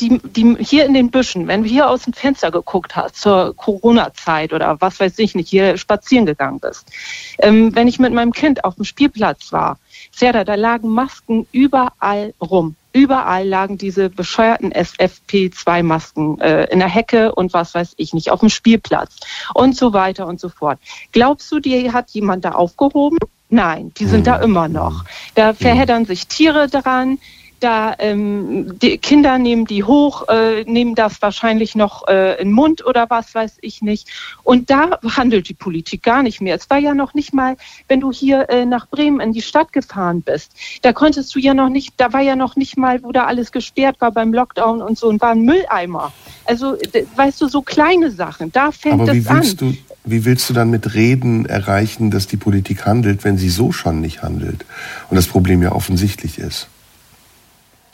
die, die hier in den Büschen, wenn du hier aus dem Fenster geguckt hast zur Corona-Zeit oder was weiß ich nicht, hier spazieren gegangen bist, ähm, wenn ich mit meinem Kind auf dem Spielplatz war, Serda, da lagen Masken überall rum. Überall lagen diese bescheuerten SFP2-Masken äh, in der Hecke und was weiß ich nicht, auf dem Spielplatz und so weiter und so fort. Glaubst du, die hat jemand da aufgehoben? Nein, die sind da hm. immer noch. Da verheddern sich Tiere dran, da ähm, die Kinder nehmen die hoch, äh, nehmen das wahrscheinlich noch äh, in den Mund oder was weiß ich nicht. Und da handelt die Politik gar nicht mehr. Es war ja noch nicht mal, wenn du hier äh, nach Bremen in die Stadt gefahren bist, da konntest du ja noch nicht, da war ja noch nicht mal, wo da alles gesperrt war beim Lockdown und so, und war ein Mülleimer. Also, weißt du, so kleine Sachen, da fängt Aber es an. Du, wie willst du dann mit Reden erreichen, dass die Politik handelt, wenn sie so schon nicht handelt? Und das Problem ja offensichtlich ist.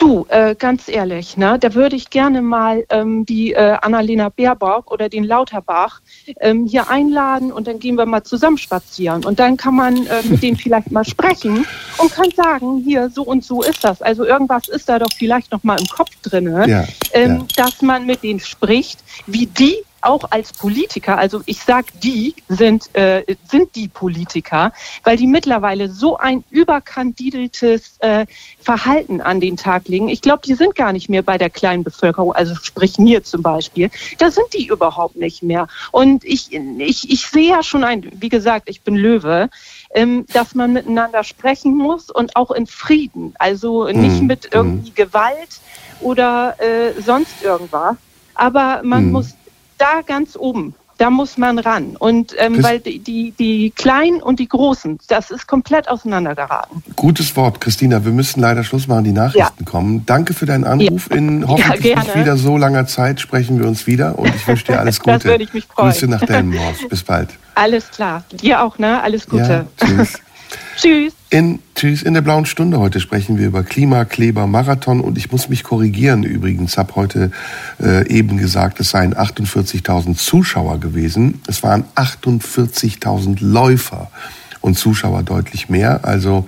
Du, äh, ganz ehrlich, ne, da würde ich gerne mal ähm, die äh, Annalena Baerbock oder den Lauterbach ähm, hier einladen und dann gehen wir mal zusammen spazieren. Und dann kann man äh, mit denen vielleicht mal sprechen und kann sagen, hier, so und so ist das. Also irgendwas ist da doch vielleicht noch mal im Kopf drin, ja, ähm, ja. dass man mit denen spricht, wie die auch als Politiker, also ich sag die sind, äh, sind die Politiker, weil die mittlerweile so ein überkandideltes äh, Verhalten an den Tag legen. Ich glaube, die sind gar nicht mehr bei der kleinen Bevölkerung, also sprich mir zum Beispiel. Da sind die überhaupt nicht mehr. Und ich, ich, ich sehe ja schon ein, wie gesagt, ich bin Löwe, ähm, dass man miteinander sprechen muss und auch in Frieden. Also nicht mhm. mit irgendwie mhm. Gewalt oder äh, sonst irgendwas. Aber man mhm. muss da ganz oben, da muss man ran. Und ähm, weil die, die, die Kleinen und die Großen, das ist komplett auseinandergeraten. Gutes Wort, Christina. Wir müssen leider Schluss machen, die Nachrichten ja. kommen. Danke für deinen Anruf. Ja. In hoffentlich ja, nicht wieder so langer Zeit sprechen wir uns wieder und ich wünsche dir alles Gute. das würde ich mich freuen. Grüße nach Delmenhorst. Bis bald. Alles klar. Dir auch, ne? Alles Gute. tschüss. tschüss. In, tschüss. In der blauen Stunde heute sprechen wir über Klimakleber Marathon und ich muss mich korrigieren übrigens. Habe heute äh, eben gesagt, es seien 48.000 Zuschauer gewesen. Es waren 48.000 Läufer und Zuschauer deutlich mehr. Also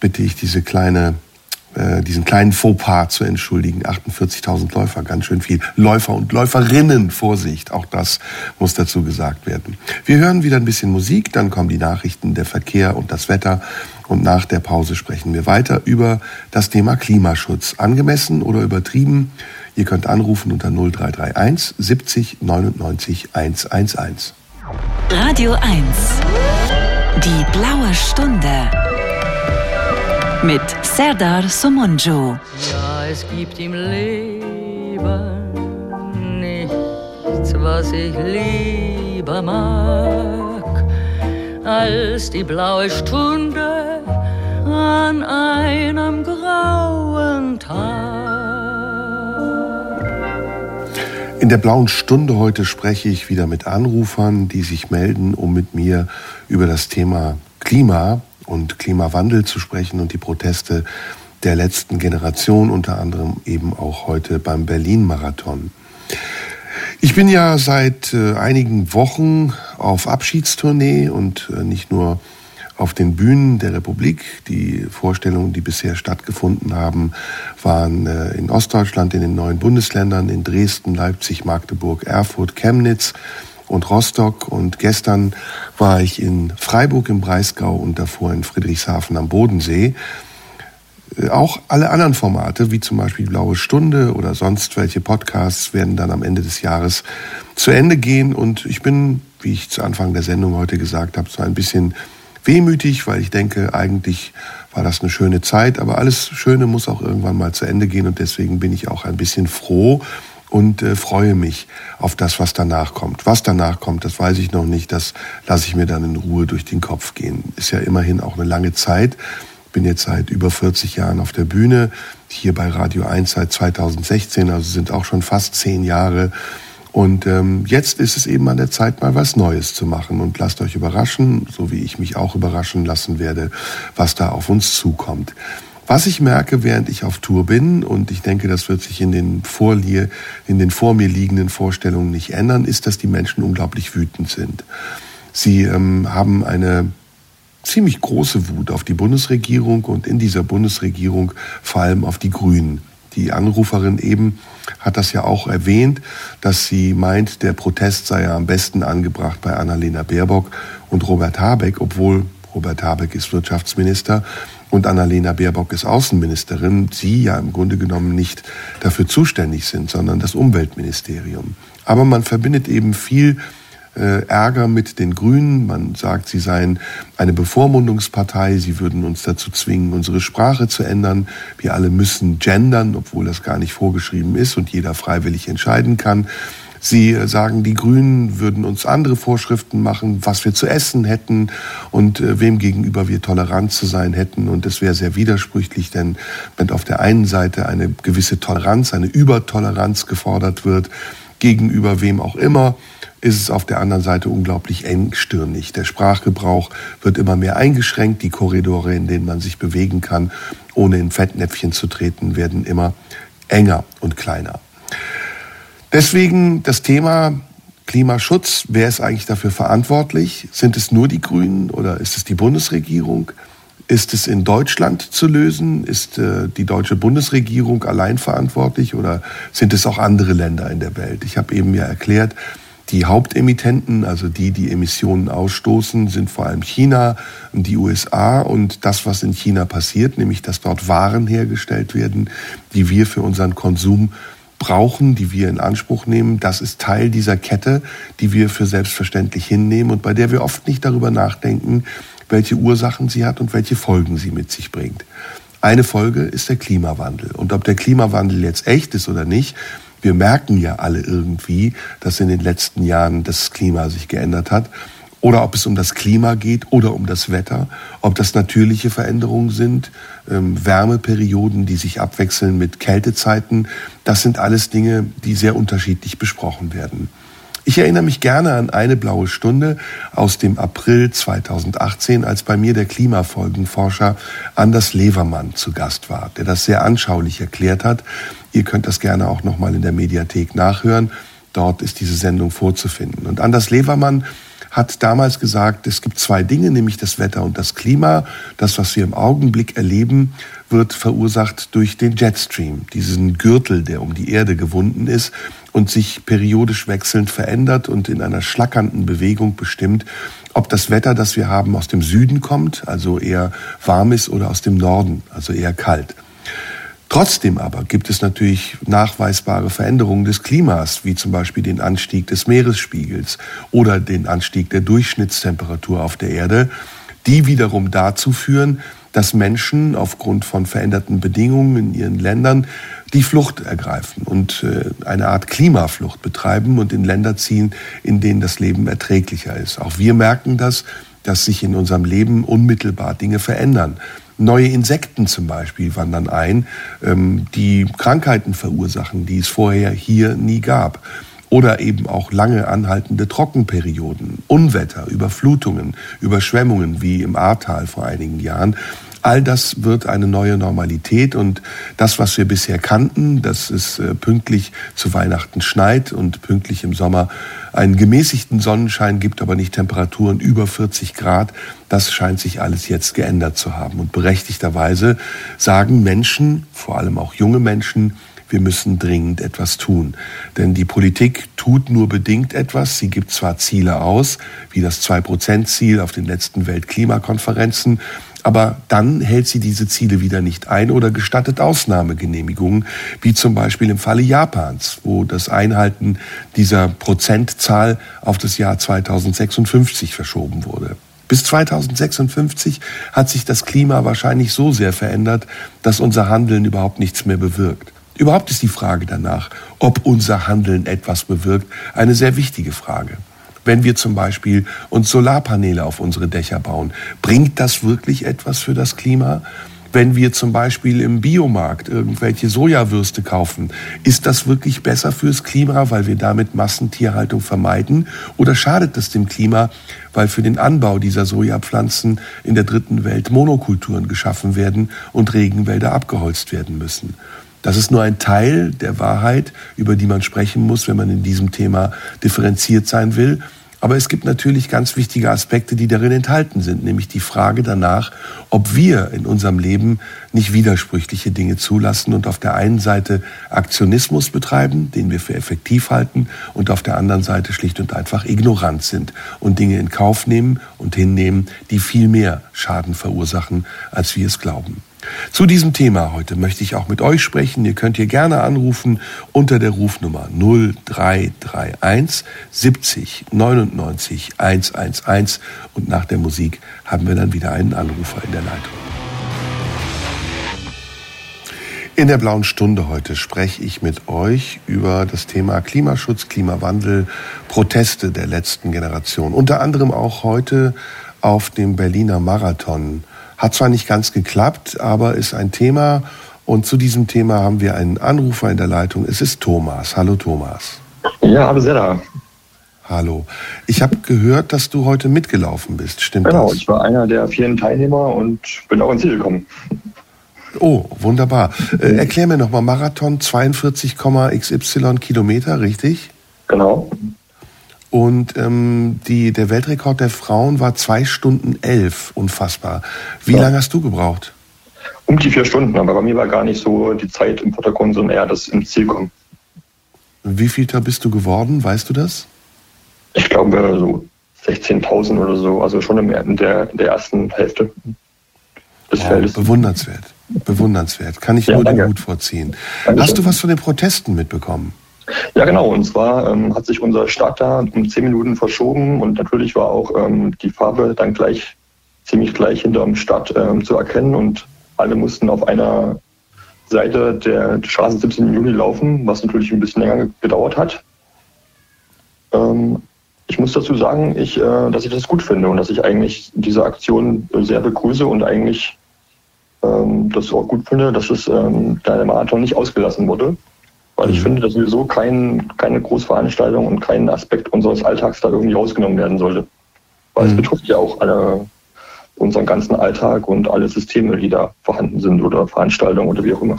bitte ich diese kleine äh, diesen kleinen Fauxpas zu entschuldigen. 48.000 Läufer, ganz schön viel. Läufer und Läuferinnen, Vorsicht, auch das muss dazu gesagt werden. Wir hören wieder ein bisschen Musik, dann kommen die Nachrichten, der Verkehr und das Wetter. Und nach der Pause sprechen wir weiter über das Thema Klimaschutz. Angemessen oder übertrieben? Ihr könnt anrufen unter 0331 70 99 111. Radio 1. Die blaue Stunde mit Serdar Somonjo. Ja, es gibt im Leben nichts, was ich lieber mag, als die blaue Stunde an einem grauen Tag. In der blauen Stunde heute spreche ich wieder mit Anrufern, die sich melden, um mit mir über das Thema Klima und Klimawandel zu sprechen und die Proteste der letzten Generation, unter anderem eben auch heute beim Berlin-Marathon. Ich bin ja seit äh, einigen Wochen auf Abschiedstournee und äh, nicht nur auf den Bühnen der Republik. Die Vorstellungen, die bisher stattgefunden haben, waren äh, in Ostdeutschland, in den neuen Bundesländern, in Dresden, Leipzig, Magdeburg, Erfurt, Chemnitz und Rostock und gestern war ich in Freiburg im Breisgau und davor in Friedrichshafen am Bodensee. Äh, auch alle anderen Formate, wie zum Beispiel Blaue Stunde oder sonst welche Podcasts, werden dann am Ende des Jahres zu Ende gehen. Und ich bin, wie ich zu Anfang der Sendung heute gesagt habe, so ein bisschen wehmütig, weil ich denke, eigentlich war das eine schöne Zeit, aber alles Schöne muss auch irgendwann mal zu Ende gehen und deswegen bin ich auch ein bisschen froh und äh, freue mich auf das, was danach kommt. Was danach kommt, das weiß ich noch nicht, das lasse ich mir dann in Ruhe durch den Kopf gehen. Ist ja immerhin auch eine lange Zeit bin jetzt seit über 40 Jahren auf der Bühne, hier bei Radio 1 seit 2016, also sind auch schon fast zehn Jahre. Und ähm, jetzt ist es eben an der Zeit, mal was Neues zu machen. Und lasst euch überraschen, so wie ich mich auch überraschen lassen werde, was da auf uns zukommt. Was ich merke, während ich auf Tour bin, und ich denke, das wird sich in den, vor, in den vor mir liegenden Vorstellungen nicht ändern, ist, dass die Menschen unglaublich wütend sind. Sie ähm, haben eine ziemlich große Wut auf die Bundesregierung und in dieser Bundesregierung vor allem auf die Grünen. Die Anruferin eben hat das ja auch erwähnt, dass sie meint, der Protest sei ja am besten angebracht bei Annalena Baerbock und Robert Habeck, obwohl Robert Habeck ist Wirtschaftsminister und Annalena Baerbock ist Außenministerin, sie ja im Grunde genommen nicht dafür zuständig sind, sondern das Umweltministerium. Aber man verbindet eben viel äh, Ärger mit den Grünen. Man sagt, sie seien eine Bevormundungspartei, sie würden uns dazu zwingen, unsere Sprache zu ändern. Wir alle müssen gendern, obwohl das gar nicht vorgeschrieben ist und jeder freiwillig entscheiden kann. Sie sagen, die Grünen würden uns andere Vorschriften machen, was wir zu essen hätten und äh, wem gegenüber wir tolerant zu sein hätten. Und das wäre sehr widersprüchlich, denn wenn auf der einen Seite eine gewisse Toleranz, eine Übertoleranz gefordert wird, gegenüber wem auch immer, ist es auf der anderen Seite unglaublich engstirnig. Der Sprachgebrauch wird immer mehr eingeschränkt. Die Korridore, in denen man sich bewegen kann, ohne in Fettnäpfchen zu treten, werden immer enger und kleiner. Deswegen das Thema Klimaschutz. Wer ist eigentlich dafür verantwortlich? Sind es nur die Grünen oder ist es die Bundesregierung? Ist es in Deutschland zu lösen? Ist äh, die deutsche Bundesregierung allein verantwortlich oder sind es auch andere Länder in der Welt? Ich habe eben ja erklärt, die Hauptemittenten, also die, die Emissionen ausstoßen, sind vor allem China und die USA und das, was in China passiert, nämlich dass dort Waren hergestellt werden, die wir für unseren Konsum brauchen, die wir in Anspruch nehmen, das ist Teil dieser Kette, die wir für selbstverständlich hinnehmen und bei der wir oft nicht darüber nachdenken, welche Ursachen sie hat und welche Folgen sie mit sich bringt. Eine Folge ist der Klimawandel. Und ob der Klimawandel jetzt echt ist oder nicht, wir merken ja alle irgendwie, dass in den letzten Jahren das Klima sich geändert hat. Oder ob es um das Klima geht oder um das Wetter, ob das natürliche Veränderungen sind, ähm, Wärmeperioden, die sich abwechseln mit Kältezeiten. Das sind alles Dinge, die sehr unterschiedlich besprochen werden. Ich erinnere mich gerne an eine blaue Stunde aus dem April 2018, als bei mir der Klimafolgenforscher Anders Levermann zu Gast war, der das sehr anschaulich erklärt hat. Ihr könnt das gerne auch nochmal in der Mediathek nachhören. Dort ist diese Sendung vorzufinden. Und Anders Levermann hat damals gesagt, es gibt zwei Dinge, nämlich das Wetter und das Klima. Das, was wir im Augenblick erleben, wird verursacht durch den Jetstream, diesen Gürtel, der um die Erde gewunden ist und sich periodisch wechselnd verändert und in einer schlackernden Bewegung bestimmt, ob das Wetter, das wir haben, aus dem Süden kommt, also eher warm ist, oder aus dem Norden, also eher kalt. Trotzdem aber gibt es natürlich nachweisbare Veränderungen des Klimas, wie zum Beispiel den Anstieg des Meeresspiegels oder den Anstieg der Durchschnittstemperatur auf der Erde, die wiederum dazu führen, dass Menschen aufgrund von veränderten Bedingungen in ihren Ländern die Flucht ergreifen und äh, eine Art Klimaflucht betreiben und in Länder ziehen, in denen das Leben erträglicher ist. Auch wir merken das, dass sich in unserem Leben unmittelbar Dinge verändern. Neue Insekten zum Beispiel wandern ein, ähm, die Krankheiten verursachen, die es vorher hier nie gab oder eben auch lange anhaltende Trockenperioden, Unwetter, Überflutungen, Überschwemmungen wie im Ahrtal vor einigen Jahren. All das wird eine neue Normalität und das, was wir bisher kannten, dass es äh, pünktlich zu Weihnachten schneit und pünktlich im Sommer einen gemäßigten Sonnenschein gibt, aber nicht Temperaturen über 40 Grad, das scheint sich alles jetzt geändert zu haben. Und berechtigterweise sagen Menschen, vor allem auch junge Menschen, wir müssen dringend etwas tun. Denn die Politik tut nur bedingt etwas. Sie gibt zwar Ziele aus, wie das 2-Prozent-Ziel auf den letzten Weltklimakonferenzen, aber dann hält sie diese Ziele wieder nicht ein oder gestattet Ausnahmegenehmigungen, wie zum Beispiel im Falle Japans, wo das Einhalten dieser Prozentzahl auf das Jahr 2056 verschoben wurde. Bis 2056 hat sich das Klima wahrscheinlich so sehr verändert, dass unser Handeln überhaupt nichts mehr bewirkt. Überhaupt ist die Frage danach, ob unser Handeln etwas bewirkt, eine sehr wichtige Frage. Wenn wir zum Beispiel uns Solarpaneele auf unsere Dächer bauen, bringt das wirklich etwas für das Klima? Wenn wir zum Beispiel im Biomarkt irgendwelche Sojawürste kaufen, ist das wirklich besser fürs Klima, weil wir damit Massentierhaltung vermeiden? Oder schadet es dem Klima, weil für den Anbau dieser Sojapflanzen in der dritten Welt Monokulturen geschaffen werden und Regenwälder abgeholzt werden müssen? Das ist nur ein Teil der Wahrheit, über die man sprechen muss, wenn man in diesem Thema differenziert sein will. Aber es gibt natürlich ganz wichtige Aspekte, die darin enthalten sind, nämlich die Frage danach, ob wir in unserem Leben nicht widersprüchliche Dinge zulassen und auf der einen Seite Aktionismus betreiben, den wir für effektiv halten, und auf der anderen Seite schlicht und einfach ignorant sind und Dinge in Kauf nehmen und hinnehmen, die viel mehr Schaden verursachen, als wir es glauben. Zu diesem Thema heute möchte ich auch mit euch sprechen. Ihr könnt hier gerne anrufen unter der Rufnummer 0331 70 99 111 und nach der Musik haben wir dann wieder einen Anrufer in der Leitung. In der blauen Stunde heute spreche ich mit euch über das Thema Klimaschutz, Klimawandel, Proteste der letzten Generation. Unter anderem auch heute auf dem Berliner Marathon hat zwar nicht ganz geklappt, aber ist ein Thema. Und zu diesem Thema haben wir einen Anrufer in der Leitung. Es ist Thomas. Hallo Thomas. Ja, hallo Sarah. Hallo. Ich habe gehört, dass du heute mitgelaufen bist. Stimmt genau, das? Genau, ich war einer der vielen Teilnehmer und bin auch ins Ziel gekommen. Oh, wunderbar. Äh, erklär mir nochmal, Marathon 42,xy Kilometer, richtig? Genau. Und ähm, die, der Weltrekord der Frauen war zwei Stunden elf. Unfassbar. Wie ja. lange hast du gebraucht? Um die vier Stunden, aber bei mir war gar nicht so die Zeit im Vordergrund, sondern eher das ins Ziel kommen. Wie viel da bist du geworden? Weißt du das? Ich glaube so 16.000 oder so, also schon in der, in der ersten Hälfte des wow, Feldes. Bewundernswert. Bewundernswert. Kann ich ja, nur danke. den Hut vorziehen. Dankeschön. Hast du was von den Protesten mitbekommen? Ja, genau. Und zwar ähm, hat sich unser Start da um zehn Minuten verschoben und natürlich war auch ähm, die Farbe dann gleich ziemlich gleich hinter dem Start ähm, zu erkennen und alle mussten auf einer Seite der Straße 17. Juni laufen, was natürlich ein bisschen länger gedauert hat. Ähm, ich muss dazu sagen, ich, äh, dass ich das gut finde und dass ich eigentlich diese Aktion sehr begrüße und eigentlich ähm, das auch gut finde, dass es ähm, der Marathon nicht ausgelassen wurde. Weil ich mhm. finde, dass sowieso kein, keine Großveranstaltung und kein Aspekt unseres Alltags da irgendwie rausgenommen werden sollte. Weil mhm. es betrifft ja auch alle unseren ganzen Alltag und alle Systeme, die da vorhanden sind oder Veranstaltungen oder wie auch immer.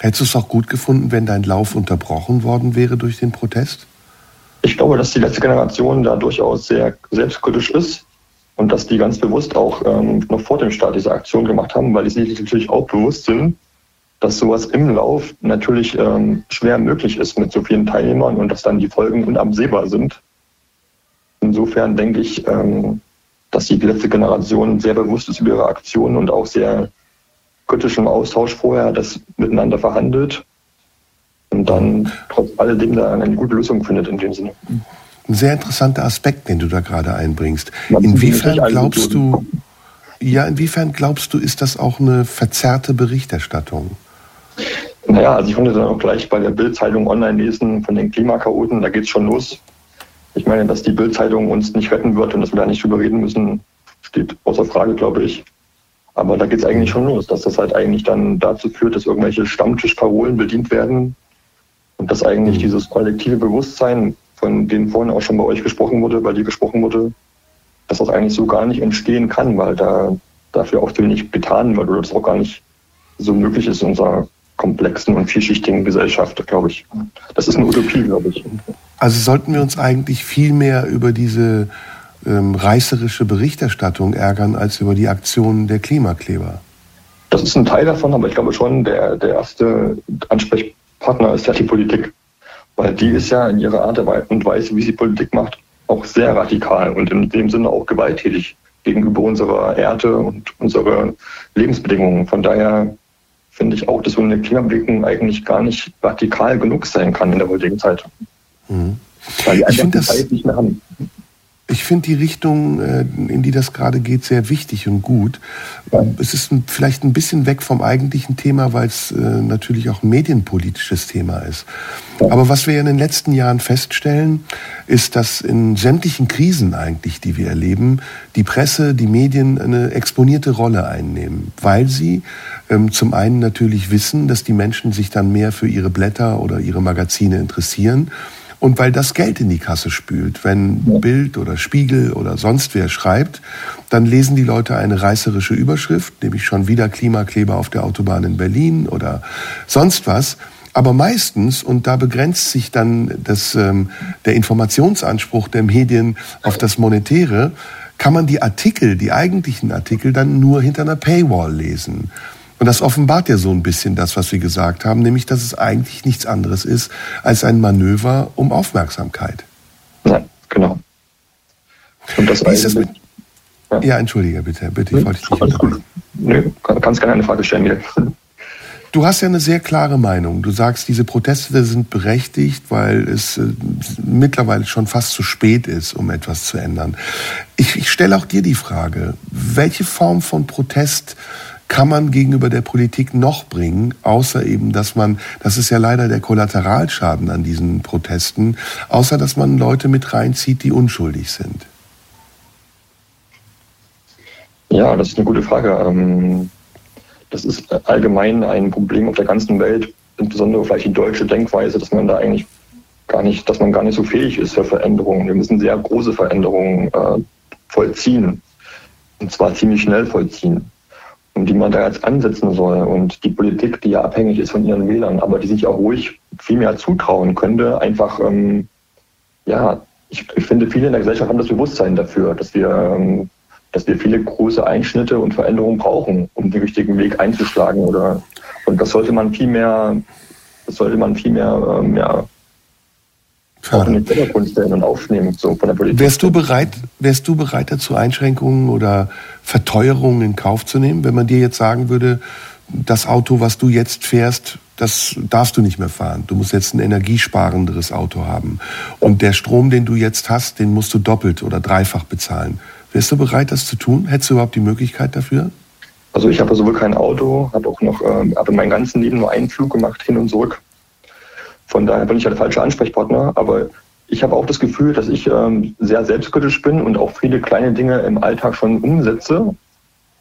Hättest du es auch gut gefunden, wenn dein Lauf unterbrochen worden wäre durch den Protest? Ich glaube, dass die letzte Generation da durchaus sehr selbstkritisch ist und dass die ganz bewusst auch ähm, noch vor dem Start diese Aktion gemacht haben, weil die sich natürlich auch bewusst sind, dass sowas im Lauf natürlich ähm, schwer möglich ist mit so vielen Teilnehmern und dass dann die Folgen unabsehbar sind. Insofern denke ich, ähm, dass die letzte Generation sehr bewusst ist über ihre Aktionen und auch sehr kritisch im Austausch vorher das miteinander verhandelt und dann trotz alledem da eine gute Lösung findet in dem Sinne. Ein sehr interessanter Aspekt, den du da gerade einbringst. Inwiefern glaubst du, ja, inwiefern glaubst du, ist das auch eine verzerrte Berichterstattung? Naja, also ich konnte dann auch gleich bei der Bildzeitung online lesen von den Klimakaoten, da geht es schon los. Ich meine, dass die Bildzeitung uns nicht retten wird und dass wir da nicht drüber reden müssen, steht außer Frage, glaube ich. Aber da geht es eigentlich schon los, dass das halt eigentlich dann dazu führt, dass irgendwelche Stammtischparolen bedient werden und dass eigentlich mhm. dieses kollektive Bewusstsein, von dem vorhin auch schon bei euch gesprochen wurde, bei dir gesprochen wurde, dass das eigentlich so gar nicht entstehen kann, weil da dafür auch viel nicht getan wird oder das auch gar nicht so möglich ist in unserer komplexen und vielschichtigen Gesellschaft, glaube ich. Das ist eine Utopie, glaube ich. Also sollten wir uns eigentlich viel mehr über diese ähm, reißerische Berichterstattung ärgern als über die Aktionen der Klimakleber? Das ist ein Teil davon, aber ich glaube schon, der, der erste Ansprech, Partner ist ja die Politik. Weil die ist ja in ihrer Art und Weise, wie sie Politik macht, auch sehr radikal und in dem Sinne auch gewalttätig gegenüber unserer Erde und unserer Lebensbedingungen. Von daher finde ich auch, dass so eine Klimabewegung eigentlich gar nicht radikal genug sein kann in der heutigen Zeit. Mhm. Weil die einfach die Zeit nicht mehr haben. Ich finde die Richtung, äh, in die das gerade geht, sehr wichtig und gut. Ja. Es ist vielleicht ein bisschen weg vom eigentlichen Thema, weil es äh, natürlich auch ein medienpolitisches Thema ist. Aber was wir in den letzten Jahren feststellen, ist, dass in sämtlichen Krisen eigentlich, die wir erleben, die Presse, die Medien eine exponierte Rolle einnehmen, weil sie ähm, zum einen natürlich wissen, dass die Menschen sich dann mehr für ihre Blätter oder ihre Magazine interessieren und weil das Geld in die Kasse spült. Wenn. Bild oder Spiegel oder sonst wer schreibt, dann lesen die Leute eine reißerische Überschrift, nämlich schon wieder Klimakleber auf der Autobahn in Berlin oder sonst was. Aber meistens, und da begrenzt sich dann das, ähm, der Informationsanspruch der Medien auf das Monetäre, kann man die Artikel, die eigentlichen Artikel, dann nur hinter einer Paywall lesen. Und das offenbart ja so ein bisschen das, was wir gesagt haben, nämlich, dass es eigentlich nichts anderes ist als ein Manöver um Aufmerksamkeit. Ja, genau. Und das Wie ist das mit, ja. ja, entschuldige bitte, bitte, ich wollte dich nicht unterbrechen. Nö, kannst gerne eine Frage stellen. Du hast ja eine sehr klare Meinung. Du sagst, diese Proteste sind berechtigt, weil es äh, mittlerweile schon fast zu spät ist, um etwas zu ändern. Ich, ich stelle auch dir die Frage, welche Form von Protest kann man gegenüber der Politik noch bringen, außer eben, dass man, das ist ja leider der Kollateralschaden an diesen Protesten, außer dass man Leute mit reinzieht, die unschuldig sind? Ja, das ist eine gute Frage. Ähm, das ist allgemein ein Problem auf der ganzen Welt, insbesondere vielleicht die deutsche Denkweise, dass man da eigentlich gar nicht, dass man gar nicht so fähig ist für Veränderungen. Wir müssen sehr große Veränderungen äh, vollziehen. Und zwar ziemlich schnell vollziehen die man da jetzt ansetzen soll. Und die Politik, die ja abhängig ist von ihren Wählern, aber die sich auch ruhig viel mehr zutrauen könnte, einfach, ähm, ja, ich, ich, finde, viele in der Gesellschaft haben das Bewusstsein dafür, dass wir, ähm, dass wir viele große Einschnitte und Veränderungen brauchen, um den richtigen Weg einzuschlagen. Oder, und das sollte man viel mehr, das sollte man viel mehr, ähm, ja, auch in den Vordergrund stellen und aufnehmen so von der Politik. Wärst du bereit, wärst du bereit dazu, Einschränkungen oder Verteuerungen in Kauf zu nehmen, wenn man dir jetzt sagen würde, das Auto, was du jetzt fährst, das darfst du nicht mehr fahren. Du musst jetzt ein energiesparenderes Auto haben. Und der Strom, den du jetzt hast, den musst du doppelt oder dreifach bezahlen. Wärst du bereit, das zu tun? Hättest du überhaupt die Möglichkeit dafür? Also ich habe sowohl kein Auto, habe auch noch, äh, habe mein ganzen Leben nur einen Flug gemacht, hin und zurück. Von daher bin ich ja der falsche Ansprechpartner. Aber ich habe auch das Gefühl, dass ich ähm, sehr selbstkritisch bin und auch viele kleine Dinge im Alltag schon umsetze.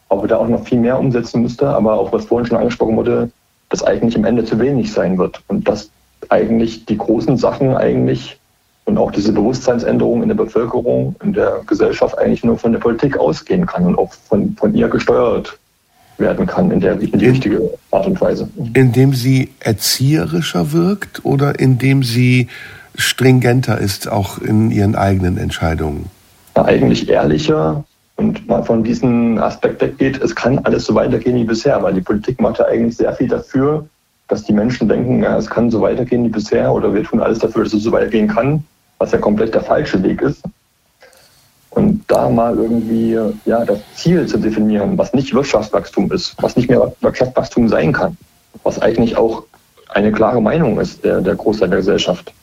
Aber da auch noch viel mehr umsetzen müsste. Aber auch was vorhin schon angesprochen wurde, dass eigentlich am Ende zu wenig sein wird. Und dass eigentlich die großen Sachen eigentlich und auch diese Bewusstseinsänderung in der Bevölkerung, in der Gesellschaft eigentlich nur von der Politik ausgehen kann und auch von, von ihr gesteuert werden kann in, der, in die richtige Art und Weise. Indem sie erzieherischer wirkt oder indem sie stringenter ist, auch in ihren eigenen Entscheidungen? Eigentlich ehrlicher und mal von diesem Aspekt weggeht, es kann alles so weitergehen wie bisher, weil die Politik macht ja eigentlich sehr viel dafür, dass die Menschen denken, ja, es kann so weitergehen wie bisher oder wir tun alles dafür, dass es so weitergehen kann, was ja komplett der falsche Weg ist. Und da mal irgendwie ja, das Ziel zu definieren, was nicht Wirtschaftswachstum ist, was nicht mehr Wirtschaftswachstum sein kann, was eigentlich auch eine klare Meinung ist der, der Großteil der Gesellschaft.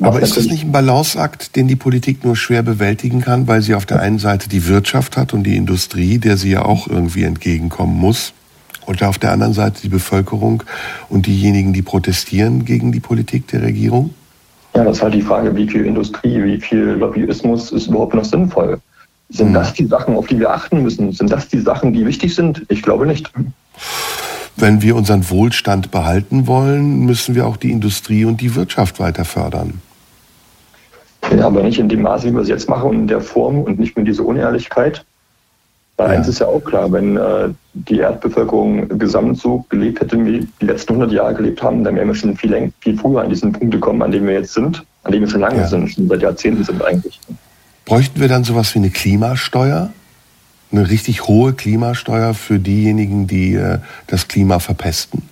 Aber ist das nicht ein Balanceakt, den die Politik nur schwer bewältigen kann, weil sie auf der einen Seite die Wirtschaft hat und die Industrie, der sie ja auch irgendwie entgegenkommen muss, und auf der anderen Seite die Bevölkerung und diejenigen, die protestieren gegen die Politik der Regierung? Ja, das ist halt die Frage, wie viel Industrie, wie viel Lobbyismus ist überhaupt noch sinnvoll? Sind das die Sachen, auf die wir achten müssen? Sind das die Sachen, die wichtig sind? Ich glaube nicht. Wenn wir unseren Wohlstand behalten wollen, müssen wir auch die Industrie und die Wirtschaft weiter fördern. Ja, aber nicht in dem Maße, wie wir es jetzt machen und in der Form und nicht mit dieser Unehrlichkeit. Weil ja. eins ist ja auch klar, wenn äh, die Erdbevölkerung gesamt so gelebt hätte, wie die letzten 100 Jahre gelebt haben, dann wären wir schon viel, viel früher an diesen Punkt gekommen, an dem wir jetzt sind, an dem wir schon lange ja. sind, schon seit Jahrzehnten sind eigentlich. Bräuchten wir dann sowas wie eine Klimasteuer? Eine richtig hohe Klimasteuer für diejenigen, die äh, das Klima verpesten?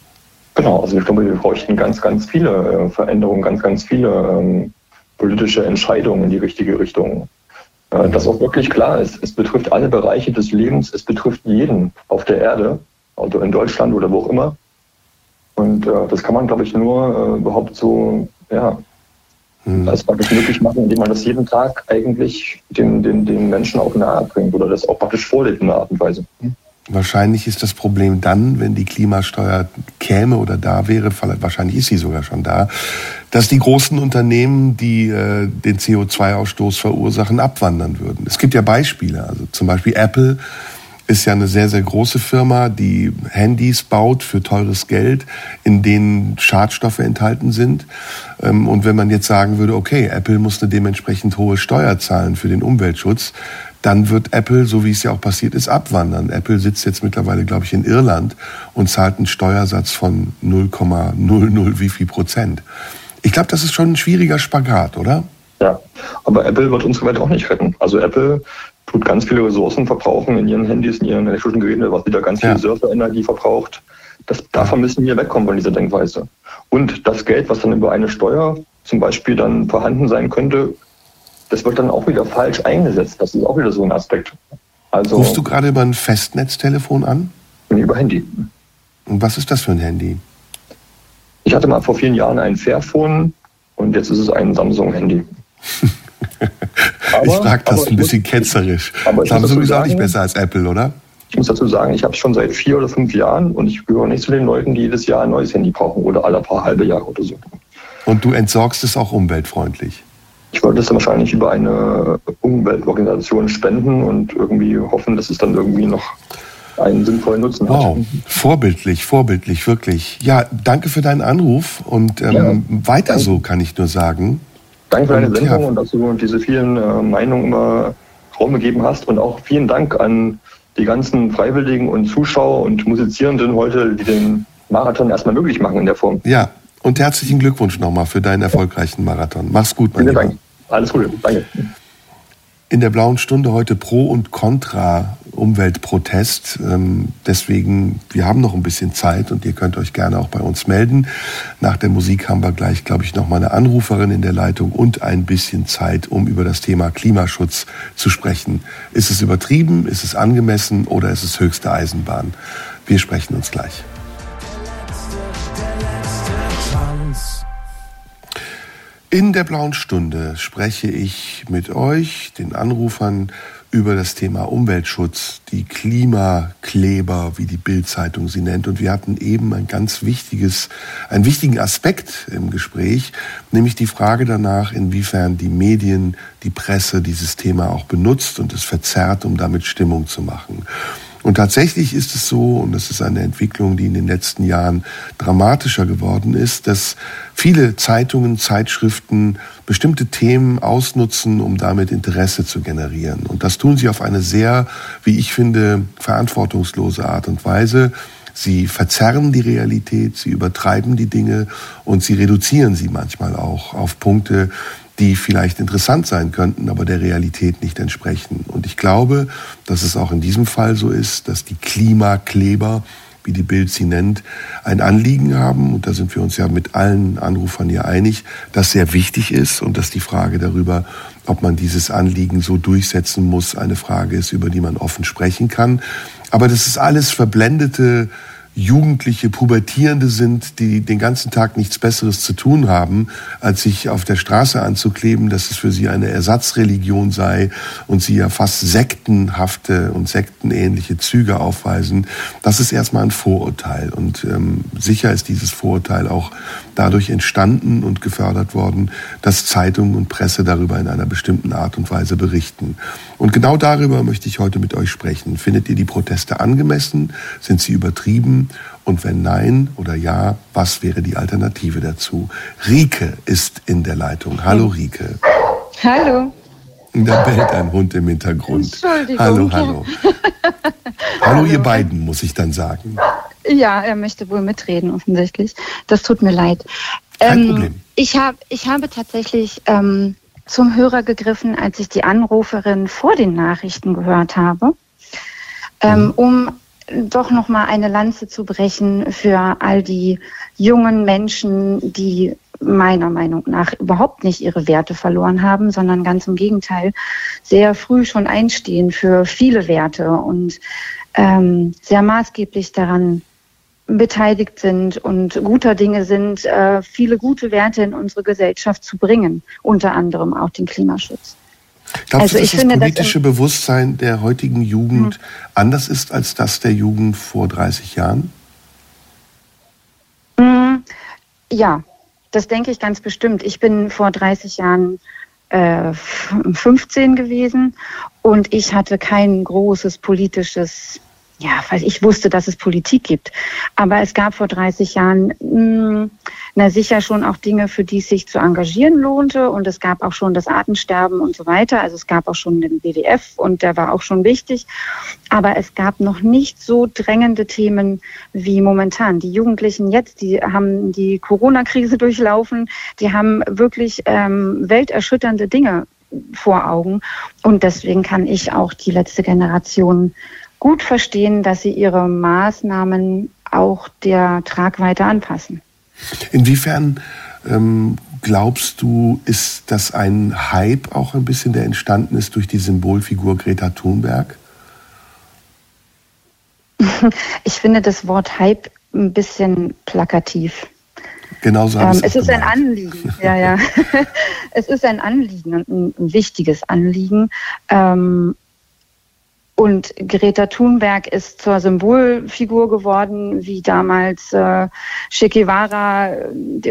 Genau, also ich glaube, wir bräuchten ganz, ganz viele äh, Veränderungen, ganz, ganz viele ähm, politische Entscheidungen in die richtige Richtung. Äh, dass auch wirklich klar ist, es betrifft alle Bereiche des Lebens, es betrifft jeden auf der Erde, also in Deutschland oder wo auch immer. Und äh, das kann man, glaube ich, nur äh, überhaupt so, ja, hm. als praktisch möglich machen, indem man das jeden Tag eigentlich den, den, den Menschen auch nahe bringt oder das auch praktisch vorlebt in einer Art und Weise. Hm. Wahrscheinlich ist das Problem dann, wenn die Klimasteuer käme oder da wäre, wahrscheinlich ist sie sogar schon da, dass die großen Unternehmen, die äh, den CO2-Ausstoß verursachen, abwandern würden. Es gibt ja Beispiele, also zum Beispiel Apple ist ja eine sehr, sehr große Firma, die Handys baut für teures Geld, in denen Schadstoffe enthalten sind. Ähm, und wenn man jetzt sagen würde, okay, Apple muss eine dementsprechend hohe Steuer zahlen für den Umweltschutz, dann wird Apple, so wie es ja auch passiert ist, abwandern. Apple sitzt jetzt mittlerweile, glaube ich, in Irland und zahlt einen Steuersatz von 0,00 wie viel Prozent. Ich glaube, das ist schon ein schwieriger Spagat, oder? Ja, aber Apple wird uns soweit auch nicht retten. Also Apple tut ganz viele Ressourcen verbrauchen in ihren Handys, in ihren elektrischen Geräten, was wieder ganz viel ja. Surferenergie verbraucht. Das, davon müssen wir wegkommen von dieser Denkweise. Und das Geld, was dann über eine Steuer zum Beispiel dann vorhanden sein könnte, das wird dann auch wieder falsch eingesetzt. Das ist auch wieder so ein Aspekt. Also, Rufst du gerade über ein Festnetztelefon an? Über Handy. Und was ist das für ein Handy? Ich hatte mal vor vielen Jahren ein Fairphone und jetzt ist es ein Samsung-Handy. ich frage das ein bisschen muss, ketzerisch. Samsung ist auch nicht besser als Apple, oder? Ich muss dazu sagen, ich habe es schon seit vier oder fünf Jahren und ich gehöre nicht zu den Leuten, die jedes Jahr ein neues Handy brauchen oder alle paar halbe Jahre oder so. Und du entsorgst es auch umweltfreundlich? Ich wollte es dann wahrscheinlich über eine Umweltorganisation spenden und irgendwie hoffen, dass es dann irgendwie noch einen sinnvollen Nutzen wow. hat. Vorbildlich, vorbildlich, wirklich. Ja, danke für deinen Anruf und ähm, ja, weiter danke. so, kann ich nur sagen. Danke für deine und, Sendung ja. und dass du diese vielen äh, Meinungen immer Raum gegeben hast und auch vielen Dank an die ganzen Freiwilligen und Zuschauer und Musizierenden heute, die den Marathon erstmal möglich machen in der Form. Ja, und herzlichen Glückwunsch nochmal für deinen erfolgreichen Marathon. Mach's gut, mein Lieber. Dank. Alles Gute, danke. In der blauen Stunde heute Pro und Contra Umweltprotest. Ähm, deswegen, wir haben noch ein bisschen Zeit und ihr könnt euch gerne auch bei uns melden. Nach der Musik haben wir gleich, glaube ich, noch mal eine Anruferin in der Leitung und ein bisschen Zeit, um über das Thema Klimaschutz zu sprechen. Ist es übertrieben? Ist es angemessen? Oder ist es höchste Eisenbahn? Wir sprechen uns gleich. In der blauen Stunde spreche ich mit euch, den Anrufern, über das Thema Umweltschutz, die Klimakleber, wie die Bildzeitung sie nennt. Und wir hatten eben ein ganz wichtiges, einen wichtigen Aspekt im Gespräch, nämlich die Frage danach, inwiefern die Medien, die Presse dieses Thema auch benutzt und es verzerrt, um damit Stimmung zu machen. Und tatsächlich ist es so, und das ist eine Entwicklung, die in den letzten Jahren dramatischer geworden ist, dass viele Zeitungen, Zeitschriften bestimmte Themen ausnutzen, um damit Interesse zu generieren. Und das tun sie auf eine sehr, wie ich finde, verantwortungslose Art und Weise. Sie verzerren die Realität, sie übertreiben die Dinge und sie reduzieren sie manchmal auch auf Punkte, die vielleicht interessant sein könnten, aber der Realität nicht entsprechen. Und ich glaube, dass es auch in diesem Fall so ist, dass die Klimakleber, wie die Bild sie nennt, ein Anliegen haben, und da sind wir uns ja mit allen Anrufern hier einig, das sehr wichtig ist und dass die Frage darüber, ob man dieses Anliegen so durchsetzen muss, eine Frage ist, über die man offen sprechen kann. Aber das ist alles verblendete Jugendliche, Pubertierende sind, die den ganzen Tag nichts Besseres zu tun haben, als sich auf der Straße anzukleben, dass es für sie eine Ersatzreligion sei und sie ja fast sektenhafte und sektenähnliche Züge aufweisen, das ist erstmal ein Vorurteil. Und ähm, sicher ist dieses Vorurteil auch dadurch entstanden und gefördert worden, dass Zeitungen und Presse darüber in einer bestimmten Art und Weise berichten. Und genau darüber möchte ich heute mit euch sprechen. Findet ihr die Proteste angemessen? Sind sie übertrieben? Und wenn nein oder ja, was wäre die Alternative dazu? Rike ist in der Leitung. Hallo Rike. Hallo. Da bellt ein Hund im Hintergrund. Entschuldigung. Hallo, hallo. hallo, ihr beiden, muss ich dann sagen. Ja, er möchte wohl mitreden, offensichtlich. Das tut mir leid. Kein ähm, Problem. Ich, hab, ich habe tatsächlich ähm, zum Hörer gegriffen, als ich die Anruferin vor den Nachrichten gehört habe, ähm, mhm. um doch noch mal eine Lanze zu brechen für all die jungen Menschen, die meiner Meinung nach überhaupt nicht ihre Werte verloren haben, sondern ganz im Gegenteil sehr früh schon einstehen für viele Werte und ähm, sehr maßgeblich daran beteiligt sind und guter Dinge sind, äh, viele gute Werte in unsere Gesellschaft zu bringen, unter anderem auch den Klimaschutz. Glaubst also du, dass das politische das Bewusstsein der heutigen Jugend hm. anders ist als das der Jugend vor 30 Jahren? Hm, ja, das denke ich ganz bestimmt. Ich bin vor 30 Jahren äh, 15 gewesen und ich hatte kein großes politisches ja, weil ich wusste, dass es Politik gibt. Aber es gab vor 30 Jahren mh, hm, na sicher schon auch Dinge, für die es sich zu engagieren lohnte. Und es gab auch schon das Artensterben und so weiter. Also es gab auch schon den WWF und der war auch schon wichtig. Aber es gab noch nicht so drängende Themen wie momentan. Die Jugendlichen jetzt, die haben die Corona-Krise durchlaufen. Die haben wirklich ähm, welterschütternde Dinge vor Augen. Und deswegen kann ich auch die letzte Generation gut verstehen, dass sie ihre Maßnahmen auch der Tragweite anpassen. Inwiefern ähm, glaubst du, ist das ein Hype auch ein bisschen, der entstanden ist durch die Symbolfigur Greta Thunberg? Ich finde das Wort Hype ein bisschen plakativ. Genau so ähm, Es ist gemeint. ein Anliegen, ja, ja. es ist ein Anliegen, ein, ein wichtiges Anliegen. Ähm, und Greta Thunberg ist zur Symbolfigur geworden, wie damals äh, Che Guevara,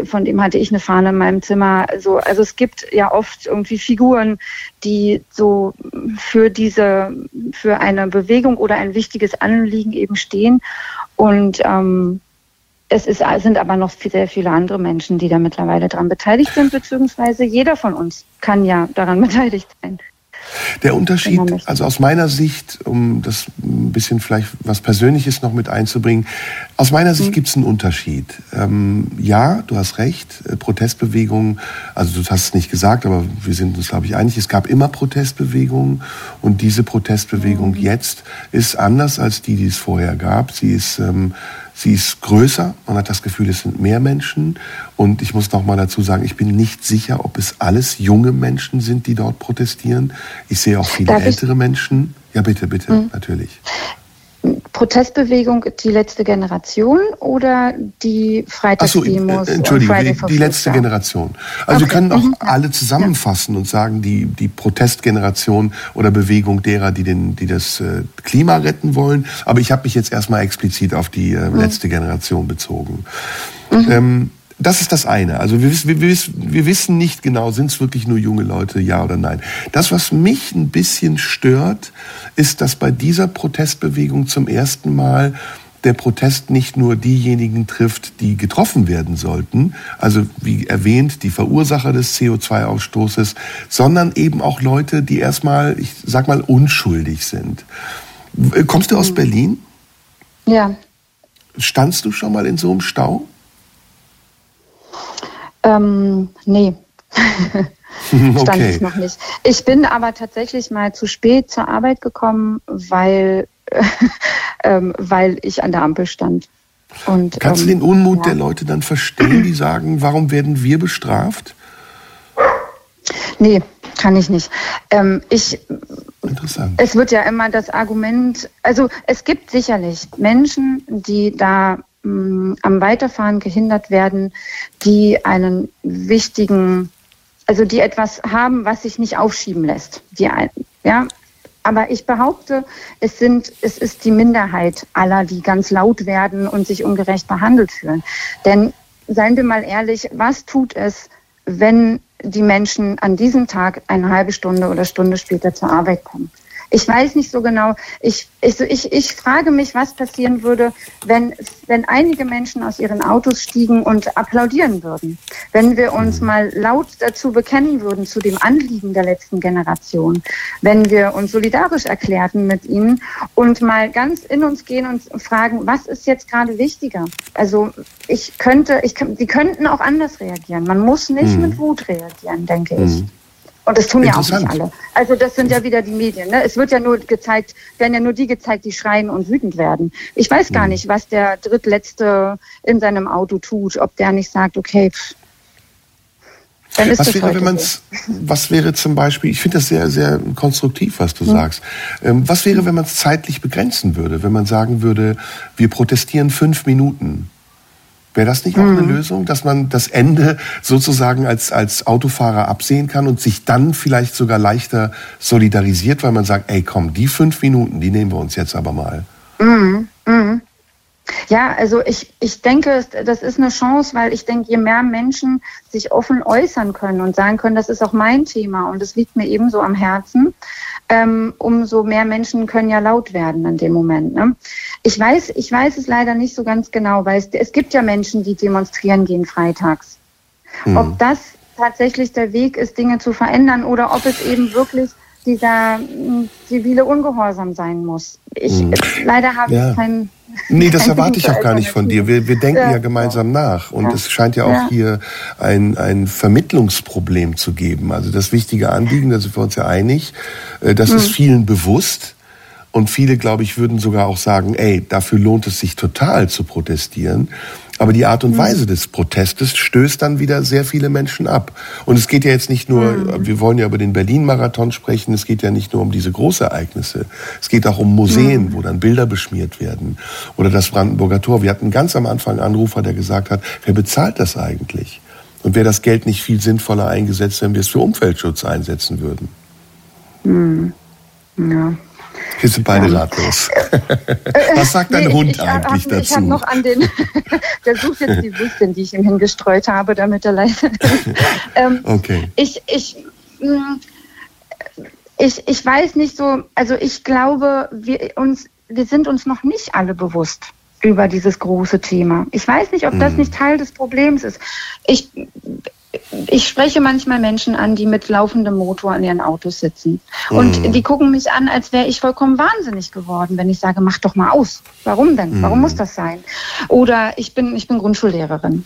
von dem hatte ich eine Fahne in meinem Zimmer. Also, also es gibt ja oft irgendwie Figuren, die so für diese, für eine Bewegung oder ein wichtiges Anliegen eben stehen. Und ähm, es ist, sind aber noch sehr viele andere Menschen, die da mittlerweile dran beteiligt sind, beziehungsweise jeder von uns kann ja daran beteiligt sein. Der Unterschied, also aus meiner Sicht, um das ein bisschen vielleicht was Persönliches noch mit einzubringen, aus meiner Sicht mhm. gibt es einen Unterschied. Ähm, ja, du hast recht, äh, Protestbewegungen, also du hast es nicht gesagt, aber wir sind uns, glaube ich, einig, es gab immer Protestbewegungen und diese Protestbewegung mhm. jetzt ist anders als die, die es vorher gab. Sie ist ähm, Sie ist größer, man hat das Gefühl, es sind mehr Menschen. Und ich muss noch mal dazu sagen, ich bin nicht sicher, ob es alles junge Menschen sind, die dort protestieren. Ich sehe auch viele Darf ältere Menschen. Ja, bitte, bitte, mhm. natürlich. Protestbewegung die letzte Generation oder die Freitagsdemos? So, äh, Entschuldigung, die, die, letzte Generation. Also okay. wir können auch mhm. alle zusammenfassen ja. und sagen, die, die Protestgeneration oder Bewegung derer, die, den, die das äh, Klima retten wollen. Aber ich habe mich jetzt erstmal explizit auf die äh, mhm. letzte Generation bezogen. Mhm. Ähm, das ist das eine. Also wir, wissen, wir, wir wissen nicht genau, sind es wirklich nur junge Leute, ja oder nein. Das, was mich ein bisschen stört, ist, dass bei dieser Protestbewegung zum ersten Mal der Protest nicht nur diejenigen trifft, die getroffen werden sollten, also wie erwähnt, die Verursacher des CO2-Ausstoßes, sondern eben auch Leute, die erstmal, ich sag mal, unschuldig sind. Kommst du aus mhm. Berlin? Ja. Standst du schon mal in so einem Stau? Ähm, nee. Stand okay. ich noch nicht. Ich bin aber tatsächlich mal zu spät zur Arbeit gekommen, weil, ähm, weil ich an der Ampel stand. Und, Kannst ähm, du den Unmut ja. der Leute dann verstehen, die sagen, warum werden wir bestraft? Nee, kann ich nicht. Ähm, ich, Interessant. Es wird ja immer das Argument, also es gibt sicherlich Menschen, die da mh, am Weiterfahren gehindert werden, die einen wichtigen, also die etwas haben, was sich nicht aufschieben lässt. Die, ja, aber ich behaupte, es sind, es ist die Minderheit aller, die ganz laut werden und sich ungerecht behandelt fühlen. Denn seien wir mal ehrlich, was tut es, wenn die Menschen an diesem Tag eine halbe Stunde oder Stunde später zur Arbeit kommen? Ich weiß nicht so genau. Ich, ich, ich, ich frage mich, was passieren würde, wenn, wenn einige Menschen aus ihren Autos stiegen und applaudieren würden. Wenn wir uns mhm. mal laut dazu bekennen würden, zu dem Anliegen der letzten Generation. Wenn wir uns solidarisch erklärten mit ihnen und mal ganz in uns gehen und fragen, was ist jetzt gerade wichtiger? Also ich könnte, ich, die könnten auch anders reagieren. Man muss nicht mhm. mit Wut reagieren, denke ich. Mhm. Und das tun ja auch nicht alle. Also das sind ja wieder die Medien. Ne? Es wird ja nur gezeigt, werden ja nur die gezeigt, die schreien und wütend werden. Ich weiß gar mhm. nicht, was der Drittletzte in seinem Auto tut, ob der nicht sagt, okay, pff, dann ist was wäre, wenn man's, was wäre zum Beispiel, ich finde das sehr, sehr konstruktiv, was du hm. sagst. Ähm, was wäre, wenn man es zeitlich begrenzen würde? Wenn man sagen würde, wir protestieren fünf Minuten. Wäre das nicht auch eine Lösung, dass man das Ende sozusagen als, als Autofahrer absehen kann und sich dann vielleicht sogar leichter solidarisiert, weil man sagt, ey komm, die fünf Minuten, die nehmen wir uns jetzt aber mal. Mhm. Mhm. Ja, also ich, ich denke, das ist eine Chance, weil ich denke, je mehr Menschen sich offen äußern können und sagen können, das ist auch mein Thema und es liegt mir ebenso am Herzen, ähm, umso mehr Menschen können ja laut werden in dem Moment. Ne? Ich weiß, ich weiß es leider nicht so ganz genau, weil es, es gibt ja Menschen, die demonstrieren gehen freitags. Hm. Ob das tatsächlich der Weg ist, Dinge zu verändern oder ob es eben wirklich dieser hm, zivile Ungehorsam sein muss. Ich, hm. Leider habe ja. ich keinen Nee, das erwarte ich auch gar nicht von dir. Wir, wir denken ja, ja gemeinsam nach. Und es scheint ja auch ja. hier ein, ein Vermittlungsproblem zu geben. Also das wichtige Anliegen, da sind wir uns ja einig, äh, das hm. ist vielen bewusst. Und viele, glaube ich, würden sogar auch sagen, ey, dafür lohnt es sich total zu protestieren. Aber die Art und mhm. Weise des Protestes stößt dann wieder sehr viele Menschen ab. Und es geht ja jetzt nicht nur, mhm. wir wollen ja über den Berlin-Marathon sprechen, es geht ja nicht nur um diese Großereignisse. Es geht auch um Museen, mhm. wo dann Bilder beschmiert werden. Oder das Brandenburger Tor. Wir hatten ganz am Anfang einen Anrufer, der gesagt hat, wer bezahlt das eigentlich? Und wäre das Geld nicht viel sinnvoller eingesetzt, wenn wir es für Umweltschutz einsetzen würden? Ja. Wir sind beide ratlos. Was sagt dein nee, Hund ich, eigentlich hab, dazu? Ich habe noch an den, der sucht jetzt die Würstchen, die ich ihm hingestreut habe, damit er leise ist. Ähm, okay. Ich, ich, mm, ich, ich weiß nicht so, also ich glaube, wir, uns, wir sind uns noch nicht alle bewusst über dieses große Thema. Ich weiß nicht, ob das hm. nicht Teil des Problems ist. Ich, ich spreche manchmal Menschen an, die mit laufendem Motor in ihren Autos sitzen. Und mm. die gucken mich an, als wäre ich vollkommen wahnsinnig geworden, wenn ich sage, mach doch mal aus. Warum denn? Mm. Warum muss das sein? Oder ich bin, ich bin Grundschullehrerin.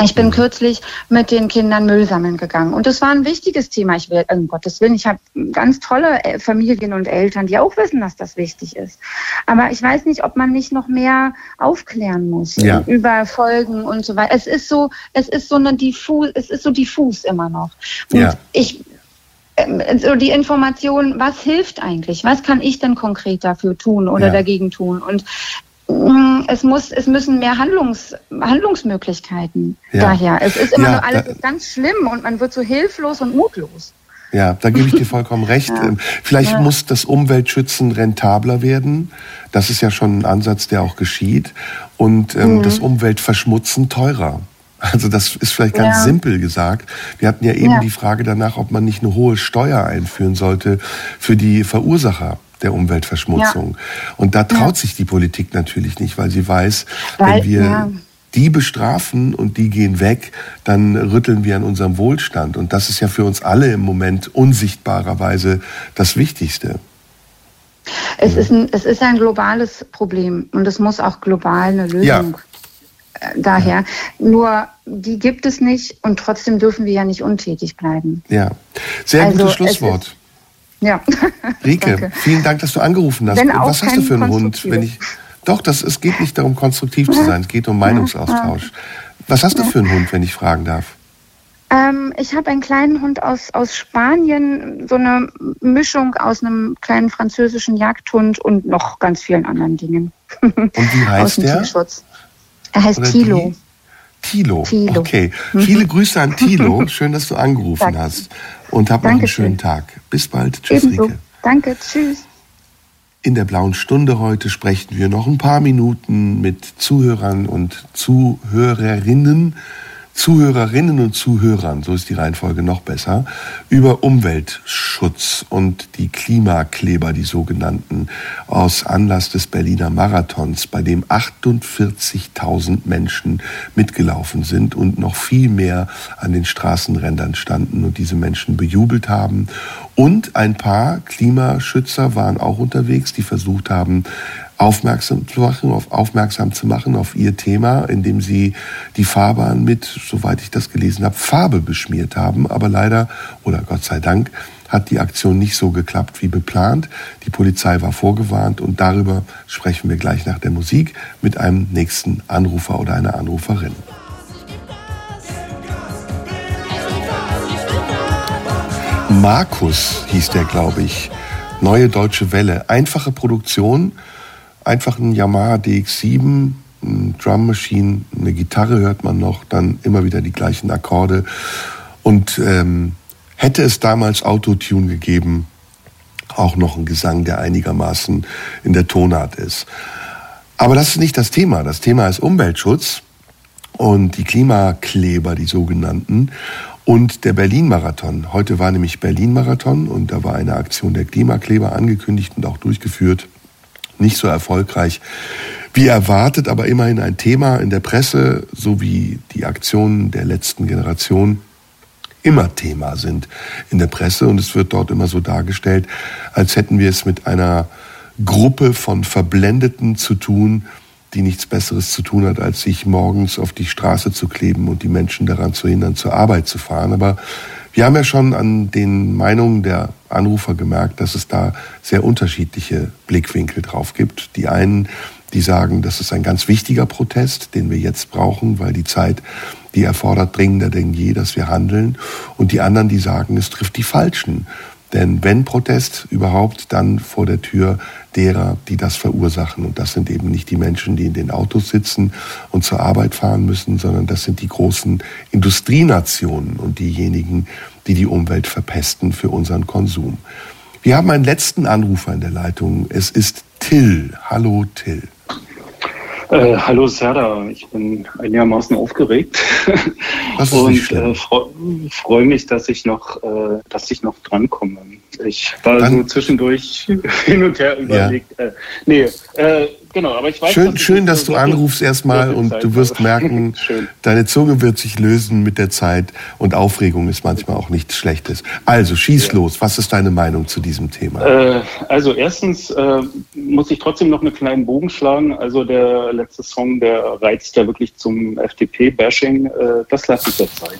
Ich bin kürzlich mit den Kindern Müll sammeln gegangen und das war ein wichtiges Thema. Ich will, um Gottes Willen, ich habe ganz tolle äh, Familien und Eltern, die auch wissen, dass das wichtig ist. Aber ich weiß nicht, ob man nicht noch mehr aufklären muss ja. über Folgen und so weiter. Es ist so, es ist so eine diffus, es ist so diffus immer noch. Und ja. ich ähm, so die Information, was hilft eigentlich? Was kann ich denn konkret dafür tun oder ja. dagegen tun? Und es muss, es müssen mehr Handlungs, Handlungsmöglichkeiten ja. daher. Es ist immer ja, nur alles ganz schlimm und man wird so hilflos und mutlos. Ja, da gebe ich dir vollkommen recht. Ja. Ähm, vielleicht ja. muss das Umweltschützen rentabler werden. Das ist ja schon ein Ansatz, der auch geschieht. Und ähm, mhm. das Umweltverschmutzen teurer. Also das ist vielleicht ganz ja. simpel gesagt. Wir hatten ja eben die Frage danach, ob man nicht eine hohe Steuer einführen sollte für die Verursacher der Umweltverschmutzung. Ja. Und da traut ja. sich die Politik natürlich nicht, weil sie weiß, weil, wenn wir ja. die bestrafen und die gehen weg, dann rütteln wir an unserem Wohlstand. Und das ist ja für uns alle im Moment unsichtbarerweise das Wichtigste. Es ist ein, es ist ein globales Problem und es muss auch global eine Lösung äh, daher. Nur die gibt es nicht und trotzdem dürfen wir ja nicht untätig bleiben. Ja, sehr also gutes Schlusswort. Ja. Rike, vielen Dank, dass du angerufen hast. Was hast du für einen Hund? Wenn ich, doch, das, es geht nicht darum, konstruktiv zu sein. Es geht um Meinungsaustausch. Was hast du für einen Hund, wenn ich fragen darf? Ähm, ich habe einen kleinen Hund aus, aus Spanien, so eine Mischung aus einem kleinen französischen Jagdhund und noch ganz vielen anderen Dingen. Und wie heißt der? Tierschutz. Er heißt Oder Tilo. Tilo. Tilo. Okay. Mhm. Viele Grüße an Tilo. Schön, dass du angerufen Danke. hast. Und hab noch einen schönen Tag. Bis bald. Tschüss, Ebenso. Rike. Danke. Tschüss. In der blauen Stunde heute sprechen wir noch ein paar Minuten mit Zuhörern und Zuhörerinnen Zuhörerinnen und Zuhörern, so ist die Reihenfolge noch besser, über Umweltschutz und die Klimakleber, die sogenannten, aus Anlass des Berliner Marathons, bei dem 48.000 Menschen mitgelaufen sind und noch viel mehr an den Straßenrändern standen und diese Menschen bejubelt haben. Und ein paar Klimaschützer waren auch unterwegs, die versucht haben, aufmerksam zu machen, auf, aufmerksam zu machen auf ihr Thema, indem sie die Fahrbahn mit, soweit ich das gelesen habe, Farbe beschmiert haben. Aber leider, oder Gott sei Dank, hat die Aktion nicht so geklappt wie geplant. Die Polizei war vorgewarnt und darüber sprechen wir gleich nach der Musik mit einem nächsten Anrufer oder einer Anruferin. Markus hieß der, glaube ich. Neue Deutsche Welle. Einfache Produktion, einfach ein Yamaha DX7, ein Drum Machine, eine Gitarre hört man noch, dann immer wieder die gleichen Akkorde. Und ähm, hätte es damals Autotune gegeben, auch noch ein Gesang, der einigermaßen in der Tonart ist. Aber das ist nicht das Thema. Das Thema ist Umweltschutz und die Klimakleber, die sogenannten und der Berlin-Marathon. Heute war nämlich Berlin-Marathon und da war eine Aktion der Klimakleber angekündigt und auch durchgeführt. Nicht so erfolgreich wie erwartet, aber immerhin ein Thema in der Presse, so wie die Aktionen der letzten Generation immer Thema sind in der Presse und es wird dort immer so dargestellt, als hätten wir es mit einer Gruppe von Verblendeten zu tun, die nichts Besseres zu tun hat, als sich morgens auf die Straße zu kleben und die Menschen daran zu hindern, zur Arbeit zu fahren. Aber wir haben ja schon an den Meinungen der Anrufer gemerkt, dass es da sehr unterschiedliche Blickwinkel drauf gibt. Die einen, die sagen, das ist ein ganz wichtiger Protest, den wir jetzt brauchen, weil die Zeit, die erfordert dringender denn je, dass wir handeln. Und die anderen, die sagen, es trifft die Falschen. Denn wenn Protest überhaupt, dann vor der Tür derer, die das verursachen. Und das sind eben nicht die Menschen, die in den Autos sitzen und zur Arbeit fahren müssen, sondern das sind die großen Industrienationen und diejenigen, die die Umwelt verpesten für unseren Konsum. Wir haben einen letzten Anrufer in der Leitung. Es ist Till. Hallo Till. Äh, hallo Serda, ich bin einigermaßen aufgeregt und äh, freue freu mich, dass ich noch, äh, dass ich noch drankomme. Ich war Dann, so zwischendurch hin und her überlegt. Ja. Äh, nee, äh, genau, aber ich weiß. Schön, dass, schön, dass du anrufst erstmal und Zeit du wirst merken, deine Zunge wird sich lösen mit der Zeit und Aufregung ist manchmal auch nichts Schlechtes. Also schieß ja. los. Was ist deine Meinung zu diesem Thema? Äh, also erstens äh, muss ich trotzdem noch einen kleinen Bogen schlagen. Also der letzte Song, der reizt ja wirklich zum FDP-Bashing. Äh, das lasse ich jetzt sein.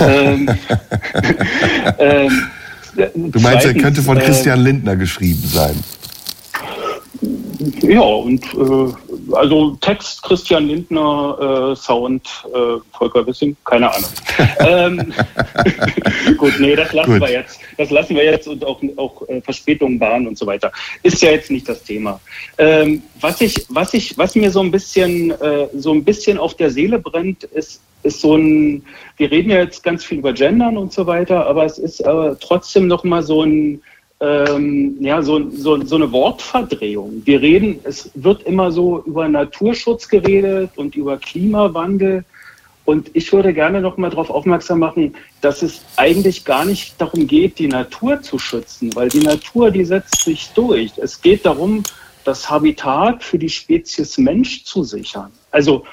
ähm, ähm, Du meinst, Zweitens, er könnte von äh, Christian Lindner geschrieben sein? Ja, und äh, also Text Christian Lindner, äh, Sound äh, Volker Wissing, keine Ahnung. ähm, gut, nee, das lassen gut. wir jetzt. Das lassen wir jetzt und auch, auch äh, Verspätungen bahnen und so weiter. Ist ja jetzt nicht das Thema. Ähm, was ich, was ich, was mir so ein bisschen, äh, so ein bisschen auf der Seele brennt, ist, ist so ein, wir reden ja jetzt ganz viel über Gendern und so weiter, aber es ist äh, trotzdem noch mal so ein ähm, ja, so, so, so eine Wortverdrehung. Wir reden, es wird immer so über Naturschutz geredet und über Klimawandel. Und ich würde gerne noch mal darauf aufmerksam machen, dass es eigentlich gar nicht darum geht, die Natur zu schützen, weil die Natur, die setzt sich durch. Es geht darum, das Habitat für die Spezies Mensch zu sichern. Also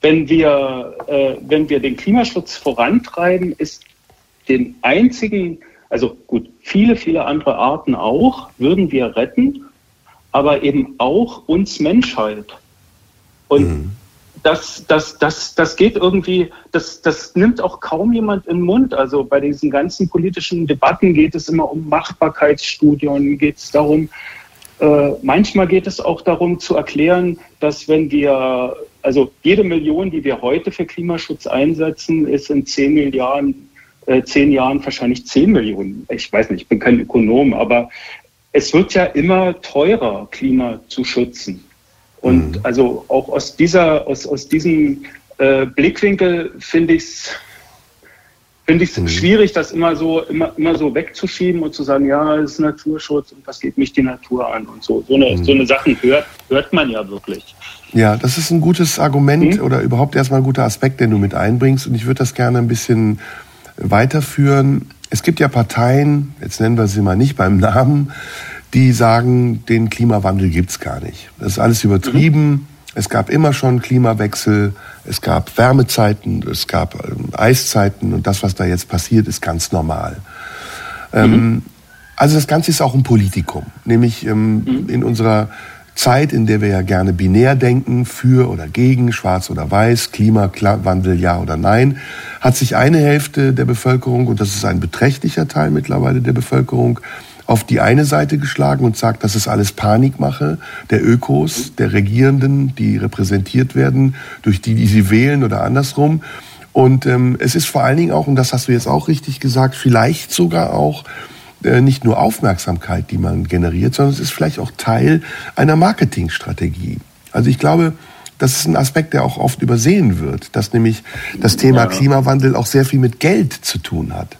wenn wir, äh, wenn wir den Klimaschutz vorantreiben, ist den einzigen also gut, viele, viele andere Arten auch würden wir retten, aber eben auch uns Menschheit. Und mhm. das, das, das, das geht irgendwie, das, das nimmt auch kaum jemand in den Mund. Also bei diesen ganzen politischen Debatten geht es immer um Machbarkeitsstudien, geht es darum, äh, manchmal geht es auch darum zu erklären, dass wenn wir, also jede Million, die wir heute für Klimaschutz einsetzen, ist in zehn Milliarden äh, zehn Jahren wahrscheinlich zehn Millionen. Ich weiß nicht, ich bin kein Ökonom, aber es wird ja immer teurer, Klima zu schützen. Und mhm. also auch aus dieser, aus, aus diesem äh, Blickwinkel finde ich es finde ich es mhm. schwierig, das immer so, immer, immer so wegzuschieben und zu sagen, ja, es ist Naturschutz und was geht mich die Natur an und so. So eine, mhm. so eine Sachen hört, hört man ja wirklich. Ja, das ist ein gutes Argument mhm. oder überhaupt erstmal ein guter Aspekt, den du mit einbringst. Und ich würde das gerne ein bisschen weiterführen. Es gibt ja Parteien, jetzt nennen wir sie mal nicht beim Namen, die sagen, den Klimawandel gibt's gar nicht. Das ist alles übertrieben. Mhm. Es gab immer schon Klimawechsel, es gab Wärmezeiten, es gab ähm, Eiszeiten und das, was da jetzt passiert, ist ganz normal. Ähm, mhm. Ähm, also das Ganze ist auch ein Politikum, nämlich ähm, mhm. in unserer Zeit, in der wir ja gerne binär denken, für oder gegen, schwarz oder weiß, Klimawandel ja oder nein, hat sich eine Hälfte der Bevölkerung, und das ist ein beträchtlicher Teil mittlerweile der Bevölkerung, auf die eine Seite geschlagen und sagt, das ist alles Panikmache der Ökos, der Regierenden, die repräsentiert werden durch die, die sie wählen oder andersrum. Und ähm, es ist vor allen Dingen auch, und das hast du jetzt auch richtig gesagt, vielleicht sogar auch nicht nur Aufmerksamkeit, die man generiert, sondern es ist vielleicht auch Teil einer Marketingstrategie. Also ich glaube, das ist ein Aspekt, der auch oft übersehen wird, dass nämlich das Thema. Klimawandel auch sehr viel mit Geld zu tun hat.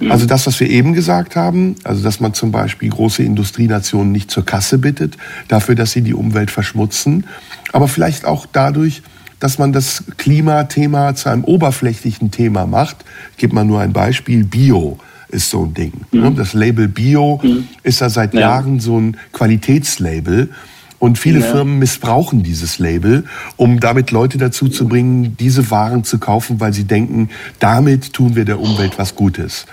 Mhm. Also das, was wir eben gesagt haben, also dass man zum Beispiel große Industrienationen nicht zur Kasse bittet, dafür, dass sie die Umwelt verschmutzen, aber vielleicht auch dadurch, dass man das Klimathema zu einem oberflächlichen Thema macht. Ich gebe mal nur ein Beispiel, Bio ist so ein Ding. Mhm. Das Label Bio mhm. ist ja seit ja. Jahren so ein Qualitätslabel. Und viele ja. Firmen missbrauchen dieses Label, um damit Leute dazu zu bringen, diese Waren zu kaufen, weil sie denken, damit tun wir der Umwelt was Gutes.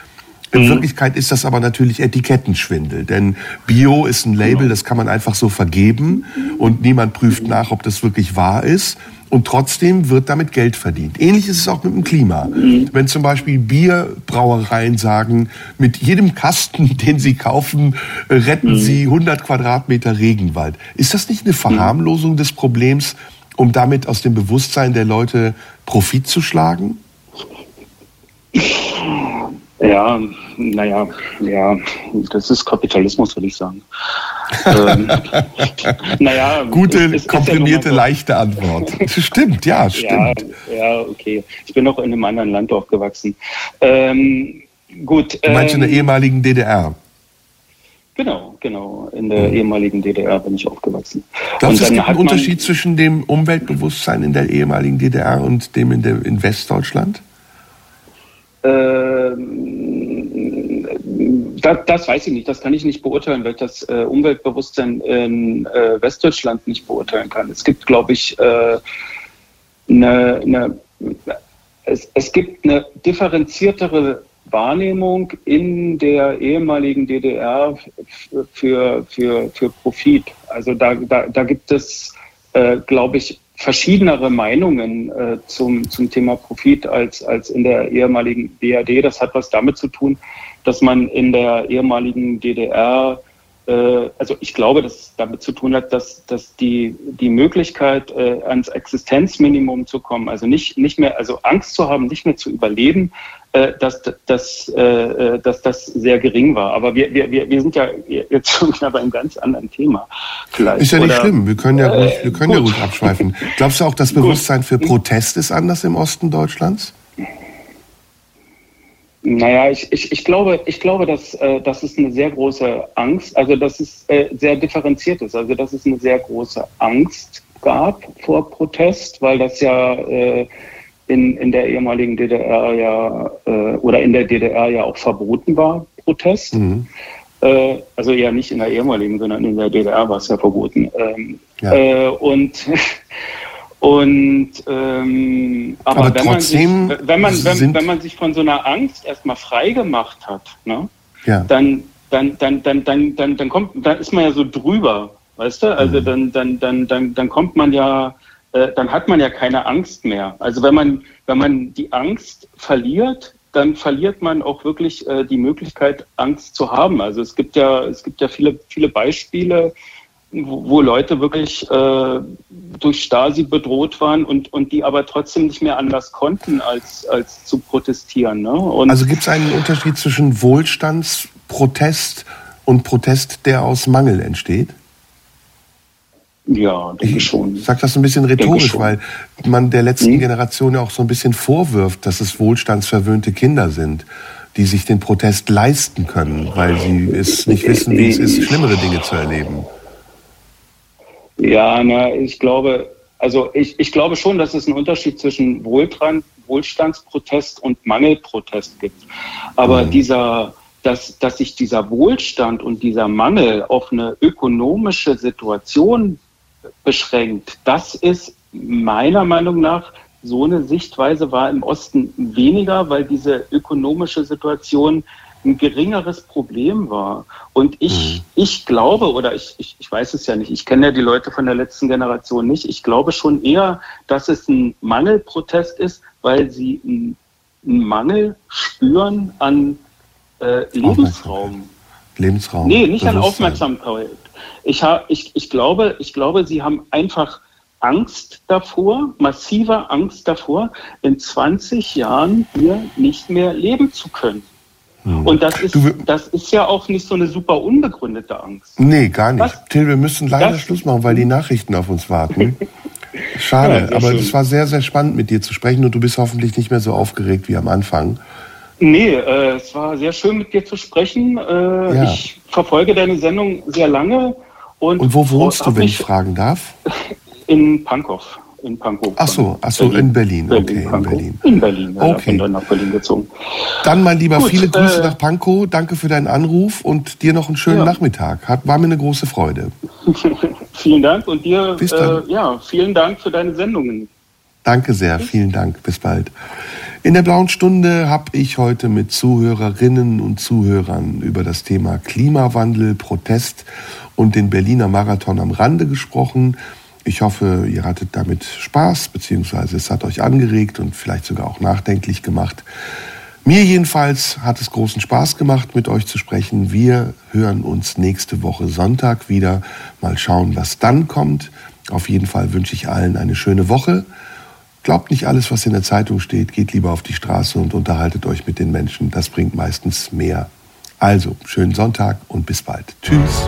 In mhm. Wirklichkeit ist das aber natürlich Etikettenschwindel, denn Bio ist ein Label, genau. das kann man einfach so vergeben und niemand prüft nach, ob das wirklich wahr ist. Und trotzdem wird damit Geld verdient. Ähnlich ist es auch mit dem Klima. Mhm. Wenn zum Beispiel Bierbrauereien sagen, mit jedem Kasten, den sie kaufen, retten mhm. sie 100 Quadratmeter Regenwald. Ist das nicht eine Verharmlosung des Problems, um damit aus dem Bewusstsein der Leute Profit zu schlagen? Ja, naja, ja, das ist Kapitalismus, würde ich sagen. ähm, naja, Gute, es, komprimierte, ja so. leichte Antwort. stimmt, ja, stimmt. Ja, ja, okay. Ich bin noch in einem anderen Land aufgewachsen. Ähm, gut. Du meinst ähm, in der ähm, ehemaligen DDR? Genau, genau. In der mhm. ehemaligen DDR bin ich aufgewachsen. Glaubst du, es gibt einen Unterschied zwischen dem Umweltbewusstsein in der ehemaligen DDR und dem in, der, in Westdeutschland? Ähm, das, das, weiß ich nicht, das kann ich nicht beurteilen, weil ich das äh, Umweltbewusstsein in äh, Westdeutschland nicht beurteilen kann. Es gibt, glaube ich, äh, eine, eine, es, es gibt eine differenziertere Wahrnehmung in der ehemaligen DDR für, für, für Profit. Also da, da, da gibt es, äh, glaube ich, verschiedenere Meinungen äh, zum, zum Thema Profit als, als in der ehemaligen BRD. Das hat was damit zu tun, dass man in der ehemaligen DDR, also ich glaube, dass es damit zu tun hat, dass, dass die, die Möglichkeit, äh, ans Existenzminimum zu kommen, also nicht, nicht mehr, also Angst zu haben, nicht mehr zu überleben, äh, dass, dass, äh, äh, dass das sehr gering war. Aber wir, wir, wir sind ja jetzt schon wieder bei einem ganz anderen Thema. Vielleicht. Ist ja nicht Oder, schlimm, wir können ja ruhig, wir können ja ruhig abschweifen. Glaubst du auch, das Bewusstsein für Protest ist anders im Osten Deutschlands? Naja, ich, ich, ich glaube, ich glaube, dass äh, das ist eine sehr große Angst, also dass es äh, sehr differenziert ist, also dass es eine sehr große Angst gab vor Protest, weil das ja äh, in, in der ehemaligen DDR ja äh, oder in der DDR ja auch verboten war, Protest. Mhm. Äh, also eher nicht in der ehemaligen, sondern in der DDR war es ja verboten. Ähm, ja. Äh, und und ähm, aber, aber wenn, man sich, wenn, man, wenn, wenn man sich von so einer Angst erstmal frei gemacht hat, ne, ja. dann, dann, dann, dann, dann, dann, dann kommt, dann ist man ja so drüber, weißt du? Also mhm. dann, dann, dann, dann, dann kommt man ja äh, dann hat man ja keine Angst mehr. Also wenn man, wenn man die Angst verliert, dann verliert man auch wirklich äh, die Möglichkeit, Angst zu haben. Also es gibt ja, es gibt ja viele, viele Beispiele, wo, Leute wirklich äh, durch Stasi bedroht waren und, und die aber trotzdem nicht mehr anders konnten, als, als zu protestieren. Ne? also gibt es einen Unterschied zwischen Wohlstandsprotest und Protest, der aus Mangel entsteht? Ja, denke ich schon. Ich sage das ein bisschen rhetorisch, weil man der letzten hm? Generation ja auch so ein bisschen vorwirft, dass es wohlstandsverwöhnte Kinder sind, die sich den Protest leisten können, weil sie es nicht wissen, wie es ist, schlimmere Dinge zu erleben. Ja, na, ich glaube, also ich, ich glaube schon, dass es einen Unterschied zwischen Wohltrand, Wohlstandsprotest und Mangelprotest gibt. Aber mhm. dieser, dass, dass sich dieser Wohlstand und dieser Mangel auf eine ökonomische Situation beschränkt. Das ist meiner Meinung nach so eine Sichtweise war im Osten weniger, weil diese ökonomische Situation ein geringeres Problem war. Und ich, mhm. ich glaube, oder ich, ich, ich weiß es ja nicht, ich kenne ja die Leute von der letzten Generation nicht, ich glaube schon eher, dass es ein Mangelprotest ist, weil sie einen, einen Mangel spüren an äh, Lebensraum. Lebensraum. Nee, nicht an Aufmerksamkeit. Ich, ha, ich, ich, glaube, ich glaube, sie haben einfach Angst davor, massiver Angst davor, in 20 Jahren hier nicht mehr leben zu können. Hm. Und das ist, du, das ist ja auch nicht so eine super unbegründete Angst. Nee, gar nicht. Was? Till, wir müssen leider das? Schluss machen, weil die Nachrichten auf uns warten. Schade, ja, aber es war sehr, sehr spannend mit dir zu sprechen und du bist hoffentlich nicht mehr so aufgeregt wie am Anfang. Nee, äh, es war sehr schön mit dir zu sprechen. Äh, ja. Ich verfolge deine Sendung sehr lange. Und, und wo wohnst du, wenn ich fragen darf? In Pankow. In Pankow. Ach so, ach so in Berlin. Berlin okay, in Berlin. In Berlin, ja, okay. bin dann nach Berlin gezogen. Dann, mein Lieber, Gut, viele Grüße äh, nach Pankow. Danke für deinen Anruf und dir noch einen schönen ja. Nachmittag. Hat, war mir eine große Freude. vielen Dank und dir. Äh, ja, vielen Dank für deine Sendungen. Danke sehr, vielen Dank. Bis bald. In der blauen Stunde habe ich heute mit Zuhörerinnen und Zuhörern über das Thema Klimawandel, Protest und den Berliner Marathon am Rande gesprochen. Ich hoffe, ihr hattet damit Spaß, beziehungsweise es hat euch angeregt und vielleicht sogar auch nachdenklich gemacht. Mir jedenfalls hat es großen Spaß gemacht, mit euch zu sprechen. Wir hören uns nächste Woche Sonntag wieder. Mal schauen, was dann kommt. Auf jeden Fall wünsche ich allen eine schöne Woche. Glaubt nicht alles, was in der Zeitung steht. Geht lieber auf die Straße und unterhaltet euch mit den Menschen. Das bringt meistens mehr. Also, schönen Sonntag und bis bald. Tschüss.